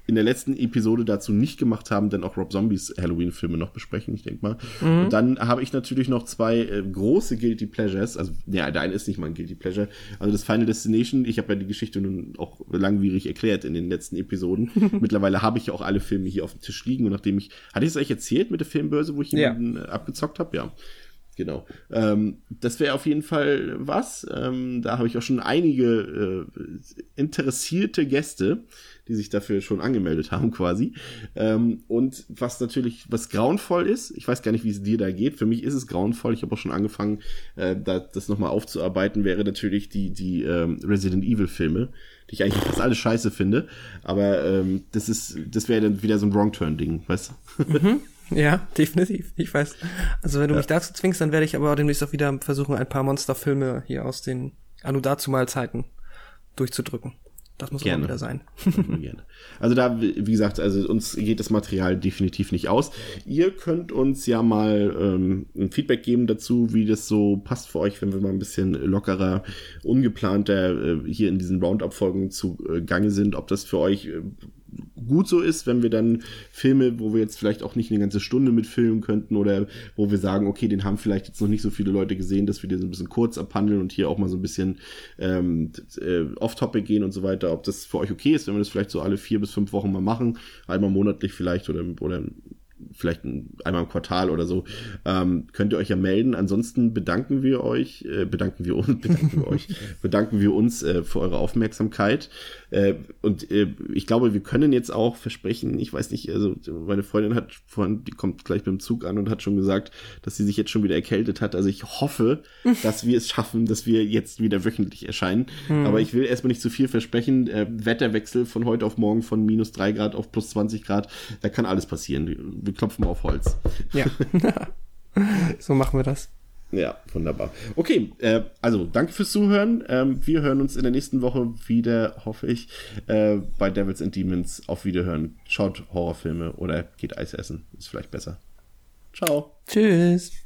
Speaker 1: in der letzten Episode dazu nicht gemacht haben, dann auch Rob Zombies Halloween-Filme noch besprechen, ich denke mal. Mhm. Und dann habe ich natürlich noch zwei äh, große Guilty Pleasures. Also, ja, der eine ist nicht mal ein Guilty Pleasure. Also das Final Destination, ich habe ja die Geschichte nun auch langwierig erklärt in den letzten Episoden. Mittlerweile habe ich ja auch alle Filme hier auf dem Tisch liegen und nachdem ich, hatte ich es euch erzählt mit der Filmbörse, wo ich jemanden ja. Äh, abgezockt habe? Ja. Genau. Ähm, das wäre auf jeden Fall was. Ähm, da habe ich auch schon einige äh, interessierte Gäste, die sich dafür schon angemeldet haben quasi. Ähm, und was natürlich, was grauenvoll ist, ich weiß gar nicht, wie es dir da geht, für mich ist es grauenvoll, ich habe auch schon angefangen, äh, da, das nochmal aufzuarbeiten, wäre natürlich die, die ähm, Resident Evil Filme, die ich eigentlich fast alle scheiße finde, aber ähm, das ist, das wäre dann wieder so ein Wrong-Turn-Ding, weißt du? Mhm.
Speaker 2: Ja, definitiv. Ich weiß. Also wenn du ja. mich dazu zwingst, dann werde ich aber demnächst auch wieder versuchen, ein paar Monsterfilme hier aus den Anu dazu mal Zeiten durchzudrücken. Das muss Gerne. auch wieder sein.
Speaker 1: Gerne. Also da, wie gesagt, also uns geht das Material definitiv nicht aus. Ihr könnt uns ja mal ähm, ein Feedback geben dazu, wie das so passt für euch, wenn wir mal ein bisschen lockerer, ungeplanter äh, hier in diesen Roundup-Folgen zu äh, Gange sind, ob das für euch äh, gut so ist, wenn wir dann Filme, wo wir jetzt vielleicht auch nicht eine ganze Stunde mitfilmen könnten oder wo wir sagen, okay, den haben vielleicht jetzt noch nicht so viele Leute gesehen, dass wir den so ein bisschen kurz abhandeln und hier auch mal so ein bisschen ähm, äh, off-topic gehen und so weiter, ob das für euch okay ist, wenn wir das vielleicht so alle vier bis fünf Wochen mal machen, einmal monatlich vielleicht oder, oder vielleicht einmal im Quartal oder so, ähm, könnt ihr euch ja melden. Ansonsten bedanken wir euch, äh, bedanken wir uns, bedanken wir euch, bedanken wir uns äh, für eure Aufmerksamkeit. Äh, und äh, ich glaube, wir können jetzt auch versprechen, ich weiß nicht, also meine Freundin hat vorhin, die kommt gleich mit dem Zug an und hat schon gesagt, dass sie sich jetzt schon wieder erkältet hat. Also ich hoffe, dass wir es schaffen, dass wir jetzt wieder wöchentlich erscheinen. Mhm. Aber ich will erstmal nicht zu viel versprechen. Äh, Wetterwechsel von heute auf morgen von minus drei Grad auf plus 20 Grad, da kann alles passieren. Wir klopfen auf Holz.
Speaker 2: Ja. so machen wir das.
Speaker 1: Ja, wunderbar. Okay, äh, also danke fürs Zuhören. Ähm, wir hören uns in der nächsten Woche wieder, hoffe ich, äh, bei Devils and Demons. Auf Wiederhören. Schaut Horrorfilme oder geht Eis essen. Ist vielleicht besser. Ciao.
Speaker 2: Tschüss.